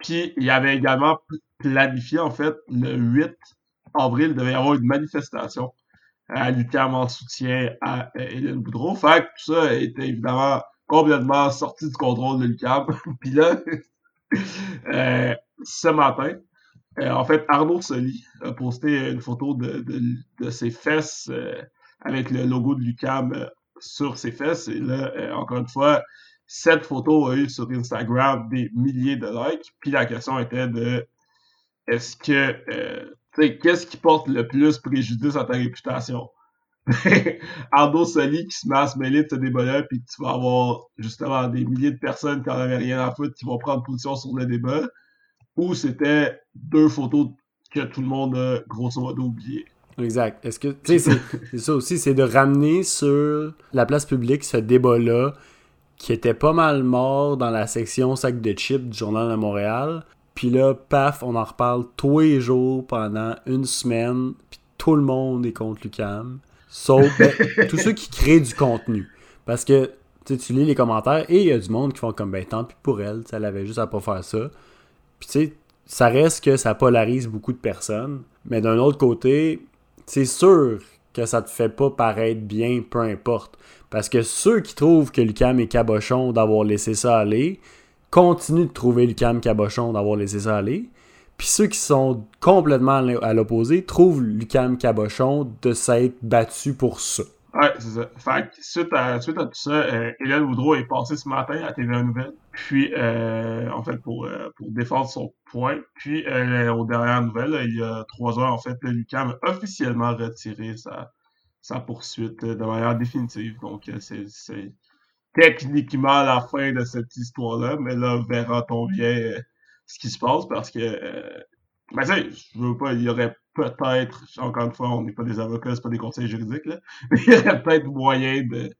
puis, il y avait également planifié, en fait, le 8 avril, il devait y avoir une manifestation à l'UQAM en soutien à euh, Hélène Boudreau. Fait que tout ça était évidemment complètement sorti du contrôle de l'UQAM. <laughs> Puis là, euh, ce matin, euh, en fait, Arnaud Soli a posté une photo de, de, ses fesses euh, avec le logo de l'UQAM euh, sur ses fesses. Et là, encore une fois, cette photo a eu sur Instagram des milliers de likes. Puis la question était de est-ce que tu sais, qu'est-ce qui porte le plus préjudice à ta réputation? <laughs> Arnaud Soli qui se met à se mêler de ce débat-là, puis tu vas avoir justement des milliers de personnes qui n'en avaient rien à foutre qui vont prendre position sur le débat, ou c'était deux photos que tout le monde a grosso modo oublié. Exact. Est-ce que, tu sais, c'est- <laughs> c'est ça aussi, c'est de ramener sur la place publique ce débat-là qui était pas mal mort dans la section sac de chips du Journal de Montréal. Puis là, paf, on en reparle tous les jours pendant une semaine. Puis tout le monde est contre Lucam. Sauf ben, tous ceux qui créent du contenu. Parce que tu lis les commentaires et il y a du monde qui font comme ben tant pis pour elle, elle avait juste à pas faire ça. Puis tu sais, ça reste que ça polarise beaucoup de personnes. Mais d'un autre côté, c'est sûr que ça te fait pas paraître bien, peu importe. Parce que ceux qui trouvent que Lucam est cabochon d'avoir laissé ça aller, continuent de trouver Lucam cabochon d'avoir laissé ça aller. Puis ceux qui sont complètement à l'opposé trouvent Lucam cabochon de s'être battu pour ça. Ouais, c'est ça. Fait que suite à, suite à tout ça, euh, Hélène Boudreau est passée ce matin à TVA Nouvelle, puis euh, en fait pour, euh, pour défendre son point. Puis euh, aux dernières nouvelles, il y a trois heures, en fait, Lucam a officiellement retiré sa, sa poursuite euh, de manière définitive. Donc c'est techniquement la fin de cette histoire-là, mais là, verra-t-on bien ce qui se passe parce que euh, ben, je veux pas, il y aurait peut-être, encore une fois, on n'est pas des avocats, c'est pas des conseils juridiques, là, <laughs> mais il y aurait peut-être moyen de,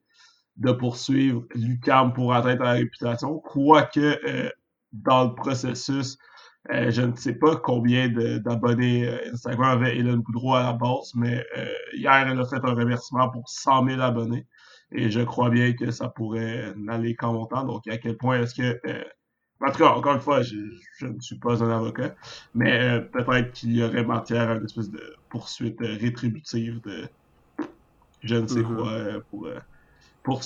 de poursuivre l'UCAM pour atteindre la réputation, quoique euh, dans le processus, euh, je ne sais pas combien d'abonnés euh, Instagram avait Hélène Boudreau à la base, mais euh, hier, elle a fait un remerciement pour 100 000 abonnés. Et je crois bien que ça pourrait n'aller qu'en montant. Donc, à quel point est-ce que... en tout cas, encore une fois, je, je ne suis pas un avocat, mais euh, peut-être qu'il y aurait matière à une espèce de poursuite euh, rétributive de je ne sais Mhm. quoi euh, pour, pour,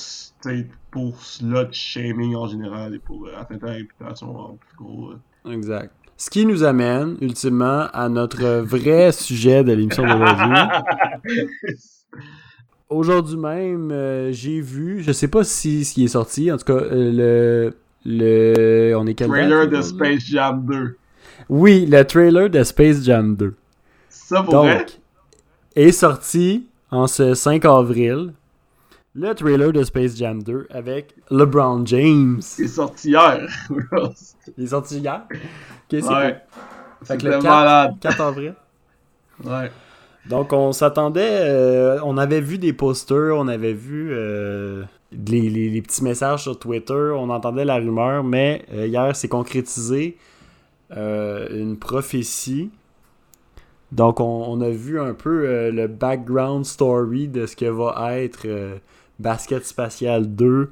pour slut shaming en général et pour atteindre la réputation en plus gros. Exact. Ce qui nous amène, ultimement, à notre vrai <laughs> sujet de l'émission d'aujourd'hui. <laughs> Aujourd'hui même, j'ai vu, je sais pas si s'il est sorti, en tout cas, le, le, on est Trailer de? Space Jam 2. Oui, le trailer de Space Jam 2. Ça pour vrai? Donc, est sorti en ce 5 avril, le trailer de Space Jam 2 avec LeBron James. C'est sorti hier. <laughs> Il est sorti hier? Ok, c'est ouais. Fait que C'était le 4, malade. 4 avril. Ouais. Donc on s'attendait, euh, on avait vu des posters, on avait vu euh, les, les- les petits messages sur Twitter, on entendait la rumeur, mais euh, hier c'est concrétisé euh, une prophétie. Donc on, on a vu un peu euh, le background story de ce que va être Basket Spatial 2,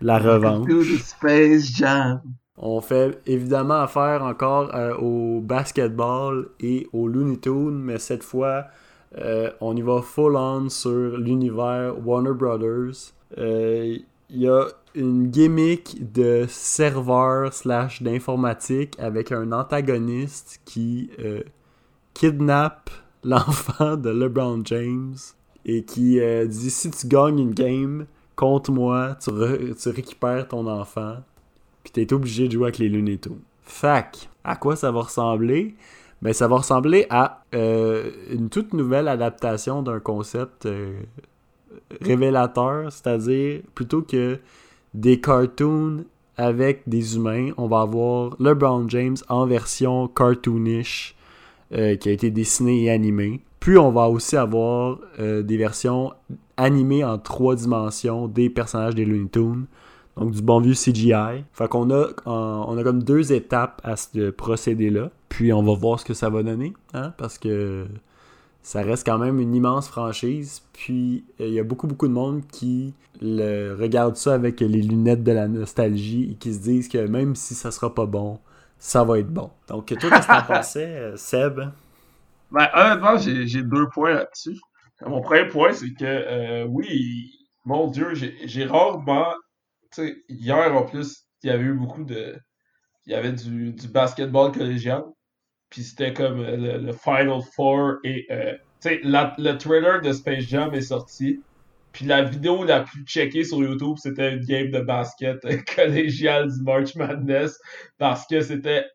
la revanche. Space Jam. On fait évidemment affaire encore au basketball et au Looney Tunes, mais cette fois, euh, on y va full on sur l'univers Warner Brothers. Euh, Il y a une gimmick de serveur slash d'informatique avec un antagoniste qui, euh, kidnappe <laughs> l'enfant de LeBron James et qui euh, dit si tu gagnes une game contre moi, tu, re- tu récupères ton enfant, puis t'es obligé de jouer avec les Looney Tunes. Fac, à quoi ça va ressembler? Ben ça va ressembler à euh, une toute nouvelle adaptation d'un concept euh, révélateur, c'est-à-dire plutôt que des cartoons avec des humains, on va avoir LeBron James en version cartoonish euh, qui a été dessiné et animé. Puis on va aussi avoir des versions animées en trois dimensions des personnages des Looney Tunes. Donc du bon vieux CGI. Fait qu'on a, on a comme deux étapes à ce procédé-là. Puis on va voir ce que ça va donner. Hein, parce que ça reste quand même une immense franchise. Puis euh, il y a beaucoup, beaucoup de monde qui le regarde ça avec les lunettes de la nostalgie et qui se disent que même si ça sera pas bon, ça va être bon. Donc, toi, qu'est-ce que t'en <laughs> pensais, euh, Seb? Ben, honnêtement, j'ai j'ai deux points là-dessus. Mon premier point, c'est que, euh, oui, mon Dieu, j'ai j'ai rarement, tu sais, hier en plus, il y avait eu beaucoup de, il y avait du, du basketball collégial, puis c'était comme euh, le, Final Four et, euh, le trailer de Space Jam est sorti, puis la vidéo la plus checkée sur YouTube, c'était une game de basket <laughs> euh, collégial du March Madness, parce que c'était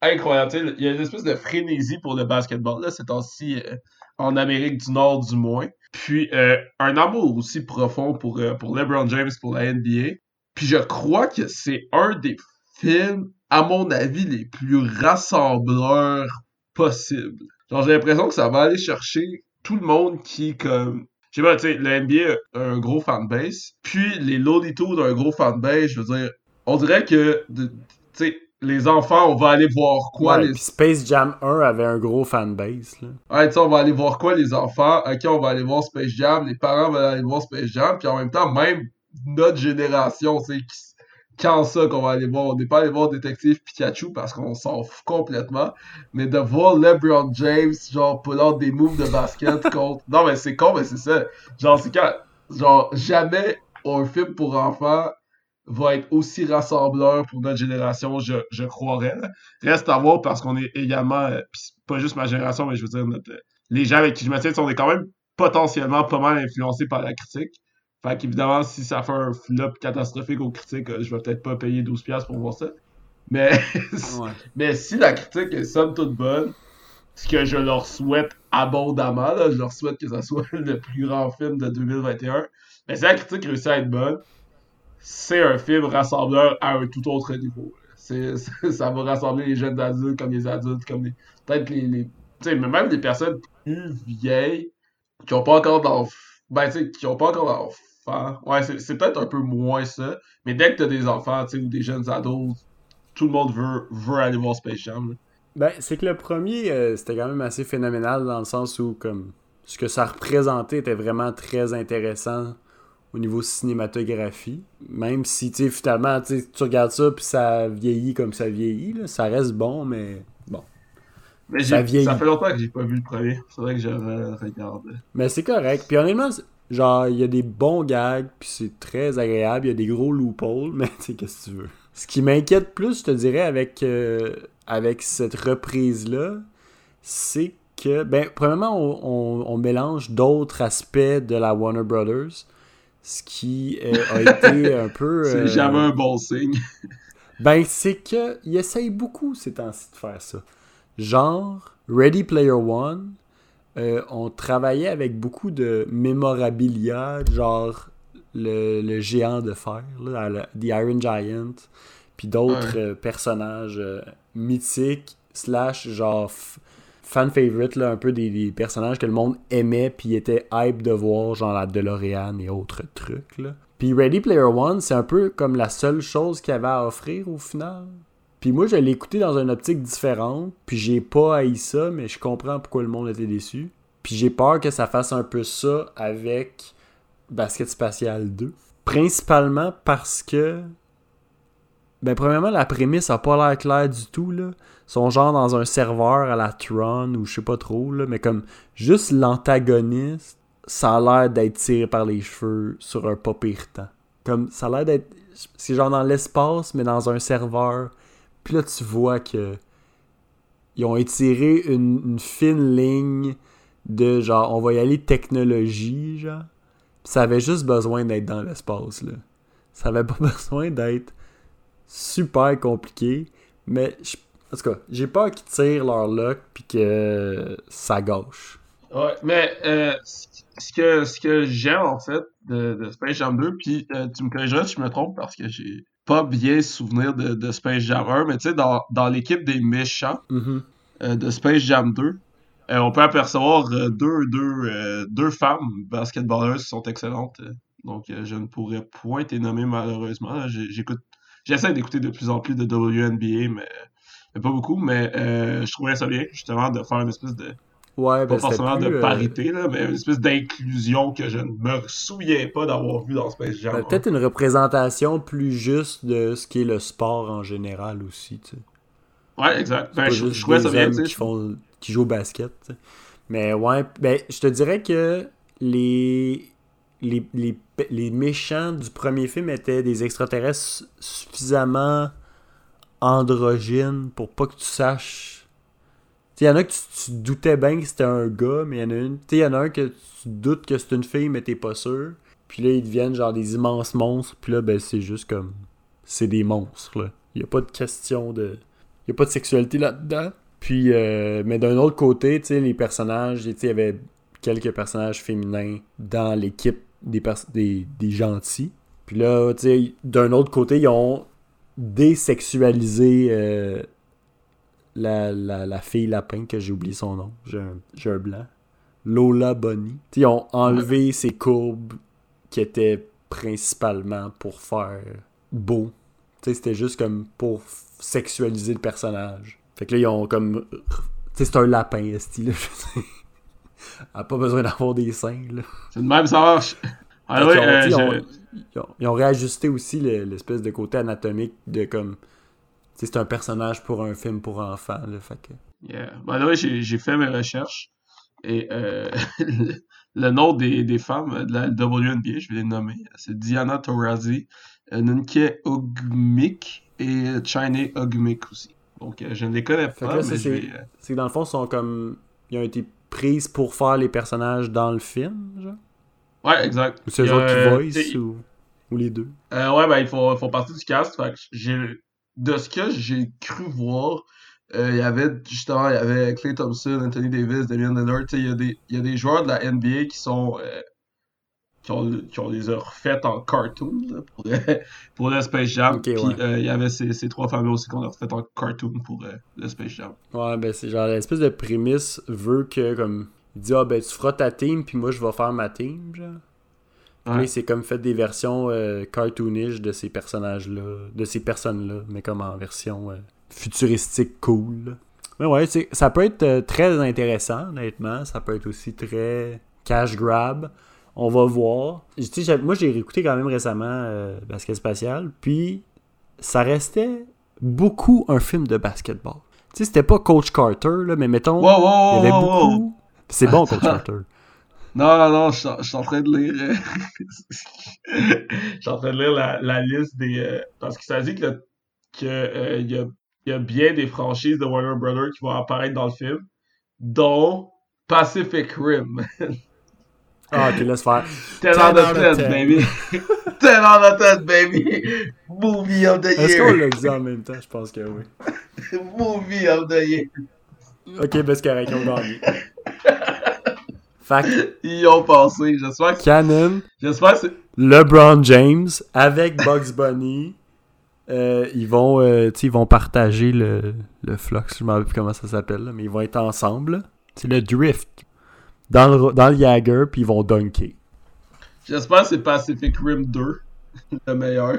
incroyable. Il y a une espèce de frénésie pour le basketball là, ces temps-ci euh, en Amérique du Nord du moins. Puis un amour aussi profond pour, pour LeBron James, pour la NBA. Puis je crois que c'est un des films, à mon avis, les plus rassembleurs possibles. Genre j'ai l'impression que ça va aller chercher tout le monde qui comme je sais pas, tu sais, la NBA a un gros fanbase, puis les Looney Tunes ont un gros fanbase, je veux dire, on dirait que, tu sais, les enfants, on va aller voir quoi, Ouais, les... Space Jam 1 avait un gros fanbase. Là. Ouais, tu sais, on va aller voir quoi, les enfants, ok, on va aller voir Space Jam, les parents vont aller voir Space Jam, puis en même temps, même notre génération, tu sais, qui- quand ça qu'on va aller voir, on n'est pas allé voir Détective Pikachu parce qu'on s'en fout complètement, mais de voir LeBron James, genre, pull out des moves de basket <laughs> contre... Non, mais c'est con, mais c'est ça. Genre, c'est quand... Genre, jamais un film pour enfants va être aussi rassembleur pour notre génération, je, je croirais. Reste à voir parce qu'on est également, euh, pas juste ma génération, mais je veux dire, notre, euh, les gens avec qui je me tiens, on est quand même potentiellement pas mal influencés par la critique. Fait qu'évidemment, si ça fait un flop catastrophique aux critiques, euh, je vais peut-être pas payer 12$ pour voir ça. Mais, <laughs> mais si la critique est somme toute bonne, ce que je leur souhaite abondamment, là, je leur souhaite que ça soit <laughs> le plus grand film de 2021, mais si la critique réussit à être bonne, c'est un film rassembleur à un tout autre niveau. C'est, <laughs> ça va rassembler les jeunes adultes comme les adultes, comme les. Peut-être les. les tu sais, mais même des personnes plus vieilles qui ont pas encore d'enfants. Ben, tu sais, qui ont pas encore Ouais, c'est, peut-être un peu moins ça. Mais dès que t'as des enfants, tu sais, ou des jeunes adultes, tout le monde veut, veut aller voir Space Jam. là. Ben, c'est que le premier, euh, c'était quand même assez phénoménal dans le sens où, comme, ce que ça représentait était vraiment très intéressant au niveau cinématographie. Même si, tu sais, finalement, tu regardes ça puis ça vieillit comme ça vieillit, là, ça reste bon, mais bon. Mais Ça vieillit. ça fait longtemps que j'ai pas vu le premier. C'est vrai que je le regarde. Mais c'est correct. Puis honnêtement, genre, il y a des bons gags, puis c'est très agréable. Il y a des gros loopholes, <laughs> mais tu sais, qu'est-ce que tu veux? Ce qui m'inquiète plus, je te dirais, avec, euh, avec cette reprise-là, c'est que, ben, premièrement, on, on- on mélange d'autres aspects de la Warner Brothers, ce qui euh, a été <laughs> un peu... C'est euh, jamais un bon signe. <laughs> ben, c'est que il essaye beaucoup ces temps-ci de faire ça. Genre, Ready Player One, euh, on travaillait avec beaucoup de mémorabilia, genre le, le géant de fer, là, The Iron Giant, puis d'autres euh, personnages euh, mythiques, slash genre fan favorite, là, un peu des, des personnages que le monde aimait, puis était hype de voir, genre la DeLorean et autres trucs. Là. Puis Ready Player One, c'est un peu comme la seule chose qu'il avait à offrir au final. Puis moi, je l'ai écouté dans une optique différente, puis j'ai pas haï ça, mais je comprends pourquoi le monde était déçu. Puis j'ai peur que ça fasse un peu ça avec Basket Spatial 2. Principalement parce que, ben premièrement, la prémisse a pas l'air claire du tout, là. Sont genre dans un serveur à la Tron, ou je sais pas trop, là, mais comme juste l'antagoniste, ça a l'air d'être tiré par les cheveux sur un pas pire. Comme, ça a l'air d'être... C'est genre dans l'espace, mais dans un serveur. Puis là, tu vois que ils ont étiré une, fine ligne de genre, on va y aller technologie, genre. Ça avait juste besoin d'être dans l'espace, là. Ça avait pas <laughs> besoin d'être super compliqué, mais je- en tout cas, j'ai peur qu'ils tirent leur luck puis que ça gâche. Ouais, mais euh, ce que, que j'aime en fait de, de Space Jam 2, puis euh, tu me corrigeras si je me trompe parce que j'ai pas bien souvenir de, de Space Jam 1, mais tu sais, dans, dans l'équipe des méchants Mhm. euh, de Space Jam 2, euh, on peut apercevoir euh, deux, deux, deux femmes basketballeuses qui sont excellentes. donc je ne pourrais point les nommer malheureusement. J'écoute, j'essaie d'écouter de plus en plus de WNBA, mais, mais pas beaucoup. Mais je trouverais ça bien justement de faire une espèce de Ouais, pas ben forcément plus, de euh, parité, là, mais une espèce d'inclusion que je ne me souviens pas d'avoir vu dans Space Jam. ben, peut-être une représentation plus juste de ce qui est le sport en général aussi, tu sais. Ouais, exact. Ben, pas je, je des ça bien, qui, font, qui jouent au basket. tu sais. Mais ouais, ben, je te dirais que les, les, les, les méchants du premier film étaient des extraterrestres suffisamment androgynes pour pas que tu saches. Il y en a que tu, doutais bien que c'était un gars, mais il y en a une. Il y en a un que tu doutes que c'est une fille, mais t'es pas sûr. Puis là, ils deviennent genre des immenses monstres. Puis là, ben, c'est juste comme. C'est des monstres, là. Il y a pas de question de. Il a pas de sexualité là-dedans. Puis, euh, mais d'un autre côté, tu sais, les personnages, il y avait quelques personnages féminins dans l'équipe des, des, des gentils. Puis là, tu sais, d'un autre côté, ils ont désexualisé euh, la, la, la fille lapin, que j'ai oublié son nom. J'ai un, blanc. Lola sais, ils ont enlevé ces courbes qui étaient principalement pour faire beau. C'était juste comme pour sexualiser le personnage. Fait que là, ils ont comme. Sais, c'est un lapin, esti, là. <laughs> Elle a pas besoin d'avoir des seins, là. C'est de même, ça marche. Ah ouais, ont- euh, ils, ont, je- ils ont- ils ont réajusté aussi le- l'espèce de côté anatomique de comme. C'est un personnage pour un film pour enfants, là. Fait que. Yeah. Way, j'ai fait mes recherches et euh, <laughs> le, nom des, des femmes de la WNBA, je vais les nommer. C'est Diana Taurasi, euh, Nunke Ogmik et Chine Ogmik aussi. Donc, euh, je ne les connais pas, c'est- vais... euh, que dans le fond, ils sont comme. Ils ont été prises pour faire les personnages dans le film, genre? Ouais, exact. Ou c'est eux euh, qui voice ou, ou les deux? Euh, ouais, ben, ils font, font partie du cast. Fait que j'ai, de ce que j'ai cru voir, euh, il y avait justement, il y avait Clay Thompson, Anthony Davis, Damian Lillard. Il y, a des- y a des joueurs de la NBA qui sont. euh, qui, ont, qui ont les a refaites en cartoon là, pour, le, <laughs> pour le Space Jam. Puis ouais. euh, il y avait ces, ces trois familles aussi qu'on a refaites en cartoon pour le Space Jam. Ouais, ben c'est genre l'espèce de prémisse veut que comme il dit ah ben tu feras ta team puis moi je vais faire ma team genre. Ouais. c'est comme fait des versions euh, cartoonish de ces personnages là, de ces personnes là, mais comme en version euh, futuristique cool. Mais ouais, c'est- ça peut être euh, très intéressant honnêtement, ça peut être aussi très cash grab. On va voir. Tu sais, j'ai- moi j'ai réécouté quand même récemment euh, Basket Spatial, puis ça restait beaucoup un film de basketball. Tu sais, c'était pas Coach Carter, là, mais mettons, Wow, wow, wow, il y avait wow. beaucoup. C'est bon, Coach Carter. Non, non, non, je suis en- je suis en train de lire. euh, <laughs> Je suis en train de lire la, la liste des. euh, Parce que ça dit que, le- que euh, il y, a, y a bien des franchises de Warner Brothers qui vont apparaître dans le film, dont Pacific Rim. Ah, ok, laisse faire. 10 out 10 out of of 10, 10. baby. 10 out of 10, <laughs> baby. Movie of the Est-ce qu'on year. l'a dit en même temps? Je pense que oui. <laughs> Movie of the year. Ok, ben c'est correct, on gagne. Fait que <laughs> Ils ont pensé. J'espère que, Canon, j'espère que c'est. LeBron James, avec Bugs <laughs> Bunny, euh, ils vont euh, sais, ils vont partager le, le flux, je me rappelle plus comment ça s'appelle, là, mais ils vont être ensemble. C'est le drift. Dans le, dans le Jagger, puis ils vont dunker. J'espère que c'est Pacific Rim 2. <laughs> Le meilleur.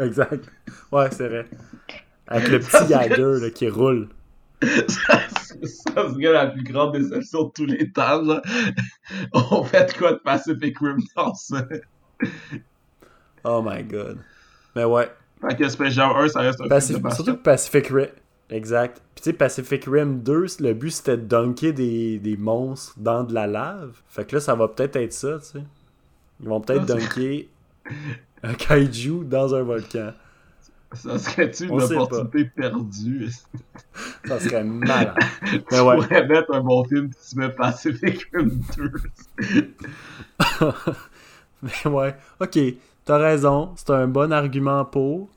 Exact. Ouais, c'est vrai. Avec le petit Jagger là, qui roule. Ça, ça serait la plus grande déception de tous les temps. Là. On fait quoi de Pacific Rim dans ça? Oh my god. Mais ouais. Fait que Space Jam 1, ça reste un Pacific- film de surtout que Pacific Rim. Exact. Puis tu sais, Pacific Rim 2, le but c'était de dunker des, des monstres dans de la lave. Fait que là, ça va peut-être être ça, tu sais. Ils vont peut-être Ah, dunker un kaiju dans un volcan. Ça serait-tu une opportunité perdue? Ça serait <laughs> tu Mais ouais. pourrais mettre un bon film si tu mets Pacific Rim 2. <laughs> Mais ouais, ok, t'as raison, c'est un bon argument pour.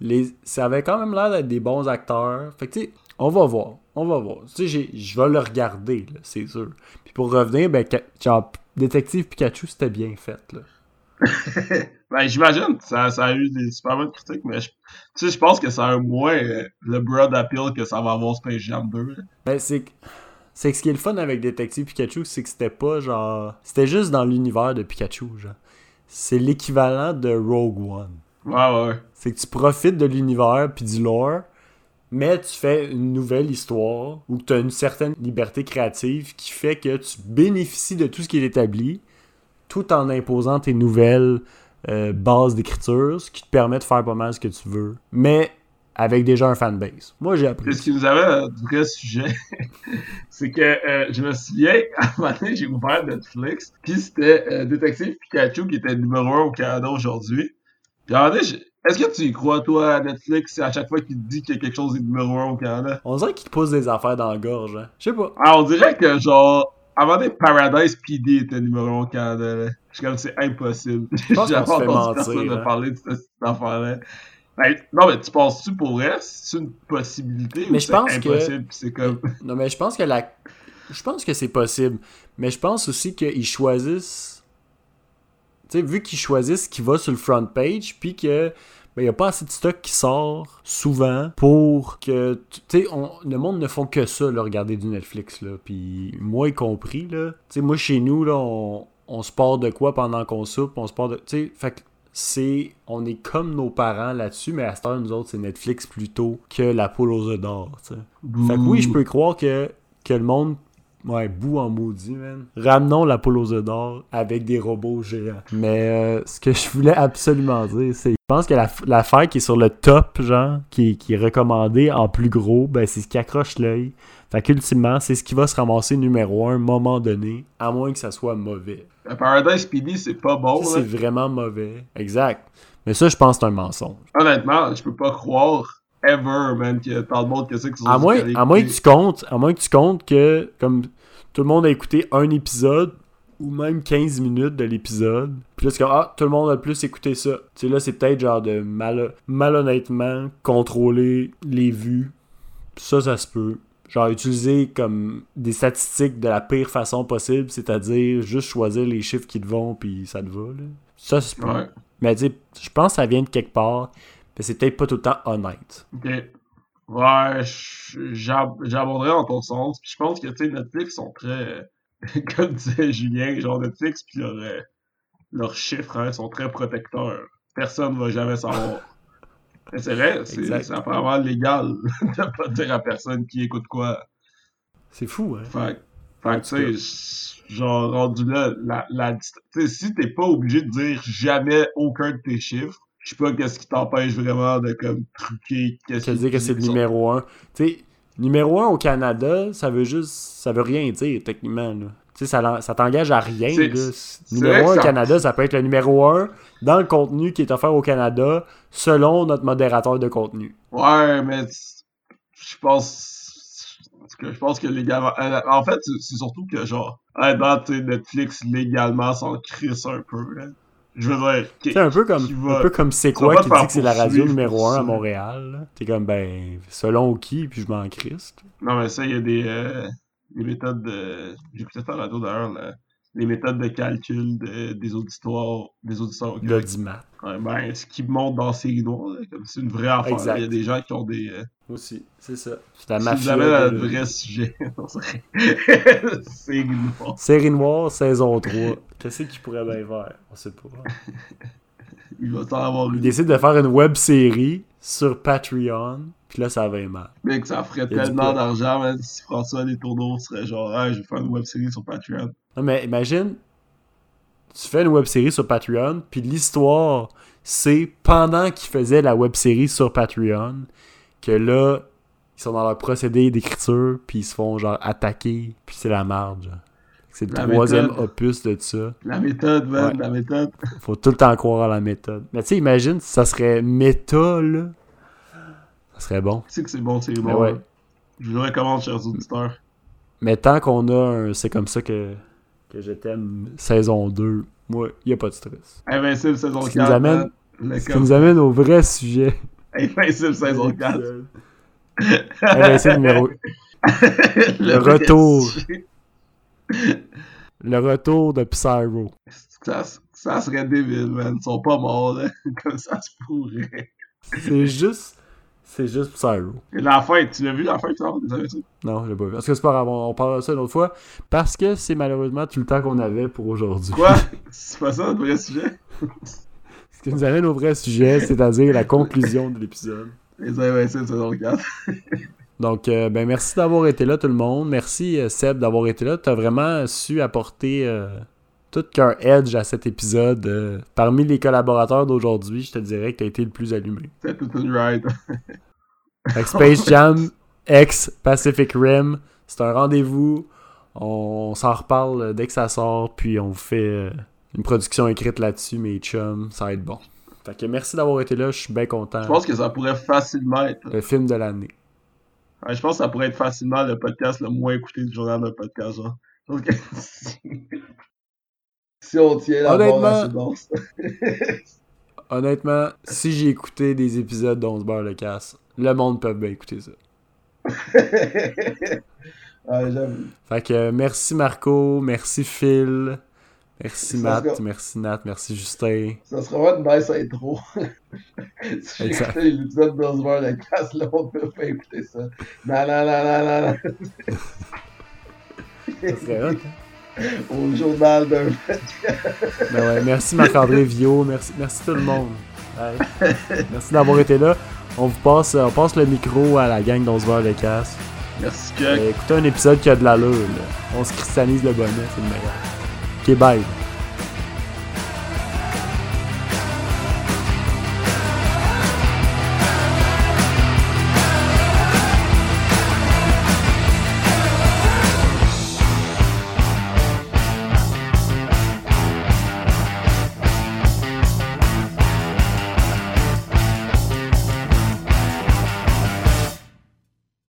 Les... Ça avait quand même l'air d'être des bons acteurs. Fait que tu sais, on va voir, on va voir. Tu sais, je vais le regarder, c'est sûr. Puis pour revenir, ben, genre, Détective Pikachu, c'était bien fait, là. <laughs> Ben, j'imagine, ça, ça a eu des super bonnes critiques, mais je, tu sais, je pense que ça a moins euh, le broad appeal que ça va avoir Space Jam 2. là. Ben, c'est que- c'est que ce qui est le fun avec Détective Pikachu, c'est que c'était pas genre. C'était juste dans l'univers de Pikachu, genre. C'est l'équivalent de Rogue One. Ouais, ouais, ouais. C'est que tu profites de l'univers puis du lore, mais tu fais une nouvelle histoire où tu as une certaine liberté créative qui fait que tu bénéficies de tout ce qui est établi tout en imposant tes nouvelles euh, bases d'écriture, ce qui te permet de faire pas mal ce que tu veux, mais avec déjà un fanbase. Moi, j'ai appris. ce qui nous avait un vrai sujet, <laughs> c'est que euh, je me souviens, <laughs> à un moment donné, j'ai ouvert Netflix, puis c'était euh, Détective Pikachu qui était numéro 1 au Canada aujourd'hui. Puis à un moment donné, j'ai- est-ce que tu y crois, toi, à Netflix, à chaque fois qu'il te dit que quelque chose est numéro 1 au Canada? On dirait qu'il te pose des affaires dans la gorge. Hein. Je sais pas. Alors, on dirait que, genre, moment donné, Paradise PD était numéro 1 au Canada. Là. Je suis comme, c'est impossible. J'ai jamais entendu personne hein. me parler de cette, cette affaire-là. Non, mais tu penses-tu pour vrai? C'est une possibilité Mais ou je pense que- impossible? C'est comme... <laughs> Non, mais je pense que la. Je pense que c'est possible. Mais je pense aussi qu'ils choisissent. Tu sais, vu qu'ils choisissent ce qui va sur le front page, puis que. Il n'y a pas assez de stock qui sort souvent pour que. Tu sais, le monde ne font que ça, là, regarder du Netflix, là. Puis moi y compris, là. Tu sais, moi chez nous, là, on, on se part de quoi pendant qu'on soupe, on se part de. Tu sais, fait c'est. On est comme nos parents là-dessus, mais à cette heure, nous autres, c'est Netflix plutôt que la poule aux œufs d'or. Fait que oui, je peux croire que, que le monde. Ouais, bout en maudit, man. Ramenons la poule aux œufs d'or avec des robots géants. Mais euh, ce que je voulais absolument dire, c'est. Je pense que la- l'affaire qui est sur le top, genre, qui, qui est recommandée en plus gros, ben c'est ce qui accroche l'œil. Fait qu'ultimement, c'est ce qui va se ramasser numéro un moment donné, à moins que ça soit mauvais. Ben, Paradise PD, c'est pas bon. C'est vraiment mauvais. Exact. Mais ça, je pense que c'est un mensonge. Honnêtement, je peux pas croire ever, man, a tant de monde que ça qui sont À moins, à moins que tu comptes, à moins que tu comptes que comme tout le monde a écouté un épisode ou même 15 minutes de l'épisode, puis là c'est comme ah, tout le monde a le plus écouté ça. Tu sais là c'est peut-être genre de mal- malhonnêtement contrôler les vues. Ça ça se peut. Genre utiliser comme des statistiques de la pire façon possible, c'est-à-dire juste choisir les chiffres qui te vont puis ça te va là. Ça peut. Ouais, Mais tu sais, je pense que ça vient de quelque part, mais c'est peut-être pas tout le temps honnête. ok. Ouais, je- j'ab- j'aborderais en ton sens. Puis je pense que, tu sais, Netflix sont très... <laughs> Comme disait Julien, genre Netflix, puis leur, euh, leurs chiffres hein, sont très protecteurs. Personne ne va jamais savoir. <laughs> C'est vrai, c'est apparemment légal <laughs> de pas dire à personne qui écoute quoi. C'est fou, hein? Fait, que- fait tu sais, genre, rendu là, la, la, dist- tu sais, si t'es pas obligé de dire jamais aucun de tes chiffres, je sais pas qu'est-ce qui t'empêche vraiment de, comme, truquer qu'est-ce dire que c'est le numéro 1. Tu sais, numéro 1 au Canada, ça veut juste. Ça veut rien dire, techniquement. là. Tu sais, ça, ça t'engage à rien. Là. Numéro que 1 au Canada, ça peut être le numéro 1 dans le contenu qui est offert au Canada selon notre modérateur de contenu. Ouais, mais je pense que je pense que légalement euh, en fait c'est surtout que genre sais, Netflix légalement s'en crisse un peu là. Je veux dire C'est un peu comme un peu comme c'est quoi qui dit que c'est la radio numéro pour 1 à. Montréal. T'es comme ben selon qui, puis je m'en crisse. non mais ça il y a des euh, des méthodes de j'écoutais ça à la radio d'ailleurs là, les méthodes de calcul de- des auditoires des auditeurs au Le Québec. dimat. Ouais, ben ce qui monte dans là, comme c'est une vraie affaire. Exact. il y a des gens qui ont des euh, Aussi, c'est ça. C'est la si mafia. vous avez de- un vrai sujet <laughs> c'est <laughs> ignorant. Série noire, saison 3. <laughs> Qu'est-ce qu'il pourrait bien faire? On sait pas. il va t'en avoir Il une décide de faire une web série sur Patreon, puis là ça va mal. Mec, ça ferait Il tellement d'argent, si François Les Tourneaux serait genre, je vais faire une web série sur Patreon. Non mais imagine, tu fais une web série sur Patreon, puis l'histoire, c'est pendant qu'ils faisaient la web série sur Patreon, que là, ils sont dans leur procédé d'écriture, puis ils se font genre attaquer, puis c'est la marge. C'est le La troisième méthode. opus de ça. La méthode, man, Ouais. la méthode. Faut tout le temps croire à la méthode. Mais tu sais, imagine si ça serait méta, là. Ça serait bon. Tu sais que c'est bon, c'est bon. ouais. hein. Je vous le recommande, chers auditeurs. Mais tant qu'on a un C'est comme ça que, que je t'aime saison 2, moi, il a pas de stress. Invincible saison Ce 4. qui nous amène- Ce qui nous amène au vrai sujet. <laughs> Invincible saison 4. Invincible numéro... <laughs> le Le retour. Le retour de Pyro. Ça, ça serait débile, man. Ils sont pas morts, là. <laughs> Comme ça se pourrait. C'est juste... C'est juste Pyro. Et la fin, tu l'as vu la vu? Non, je l'ai pas vu. Parce que c'est pas grave, on parlera de ça une autre fois? Parce que c'est malheureusement tout le temps qu'on avait pour aujourd'hui. Quoi? <laughs> C'est pas ça le vrai sujet? Ce qui nous amène au vrai sujet, c'est-à-dire la conclusion de l'épisode. Les Invincibles saison 4. Donc, euh, ben merci d'avoir été là, tout le monde. Merci, euh, Seb, d'avoir été là. Tu as vraiment su apporter euh, tout qu'un edge à cet épisode. Euh, parmi les collaborateurs d'aujourd'hui, je te dirais que tu as été le plus allumé. C'est toute une ride. <laughs> Fait que Space <laughs> Jam X Pacific Rim, c'est un rendez-vous. On s'en reparle dès que ça sort, puis on vous fait euh, une production écrite là-dessus, mes chums. Ça va être bon. Fait que merci d'avoir été là, je suis bien content. Je pense que ça pourrait facilement être. Le film de l'année. Ouais, je pense que ça pourrait être facilement le podcast le moins écouté du journal de podcast, pense que <laughs> si, si on tient la barre Honnêtement-. <laughs> Honnêtement, si j'ai écouté des épisodes d'On se beurre le casse, le monde peut bien écouter ça. <laughs> ouais, j'avoue. Fait que euh, merci Marco, merci Phil, merci Matt, sera- merci Nat, merci Justin. Ça sera vraiment une nice intro. <laughs> si Exact. j'écoutais l'épisode d'Osmer de casse, là, on peut pas écouter ça. Non, non, non, non, non, non. Ça serait hot, hein? Au journal d'un Ben ouais, merci Marc-André Vio, merci, merci tout le monde. Ouais. Merci d'avoir été là. On vous passe, on passe le micro à la gang d'On se le casse. Merci, Chuck. Euh, écoutez un épisode qui a de l'allure. là. On se christianise le bonnet, c'est le meilleur. Ok, bye.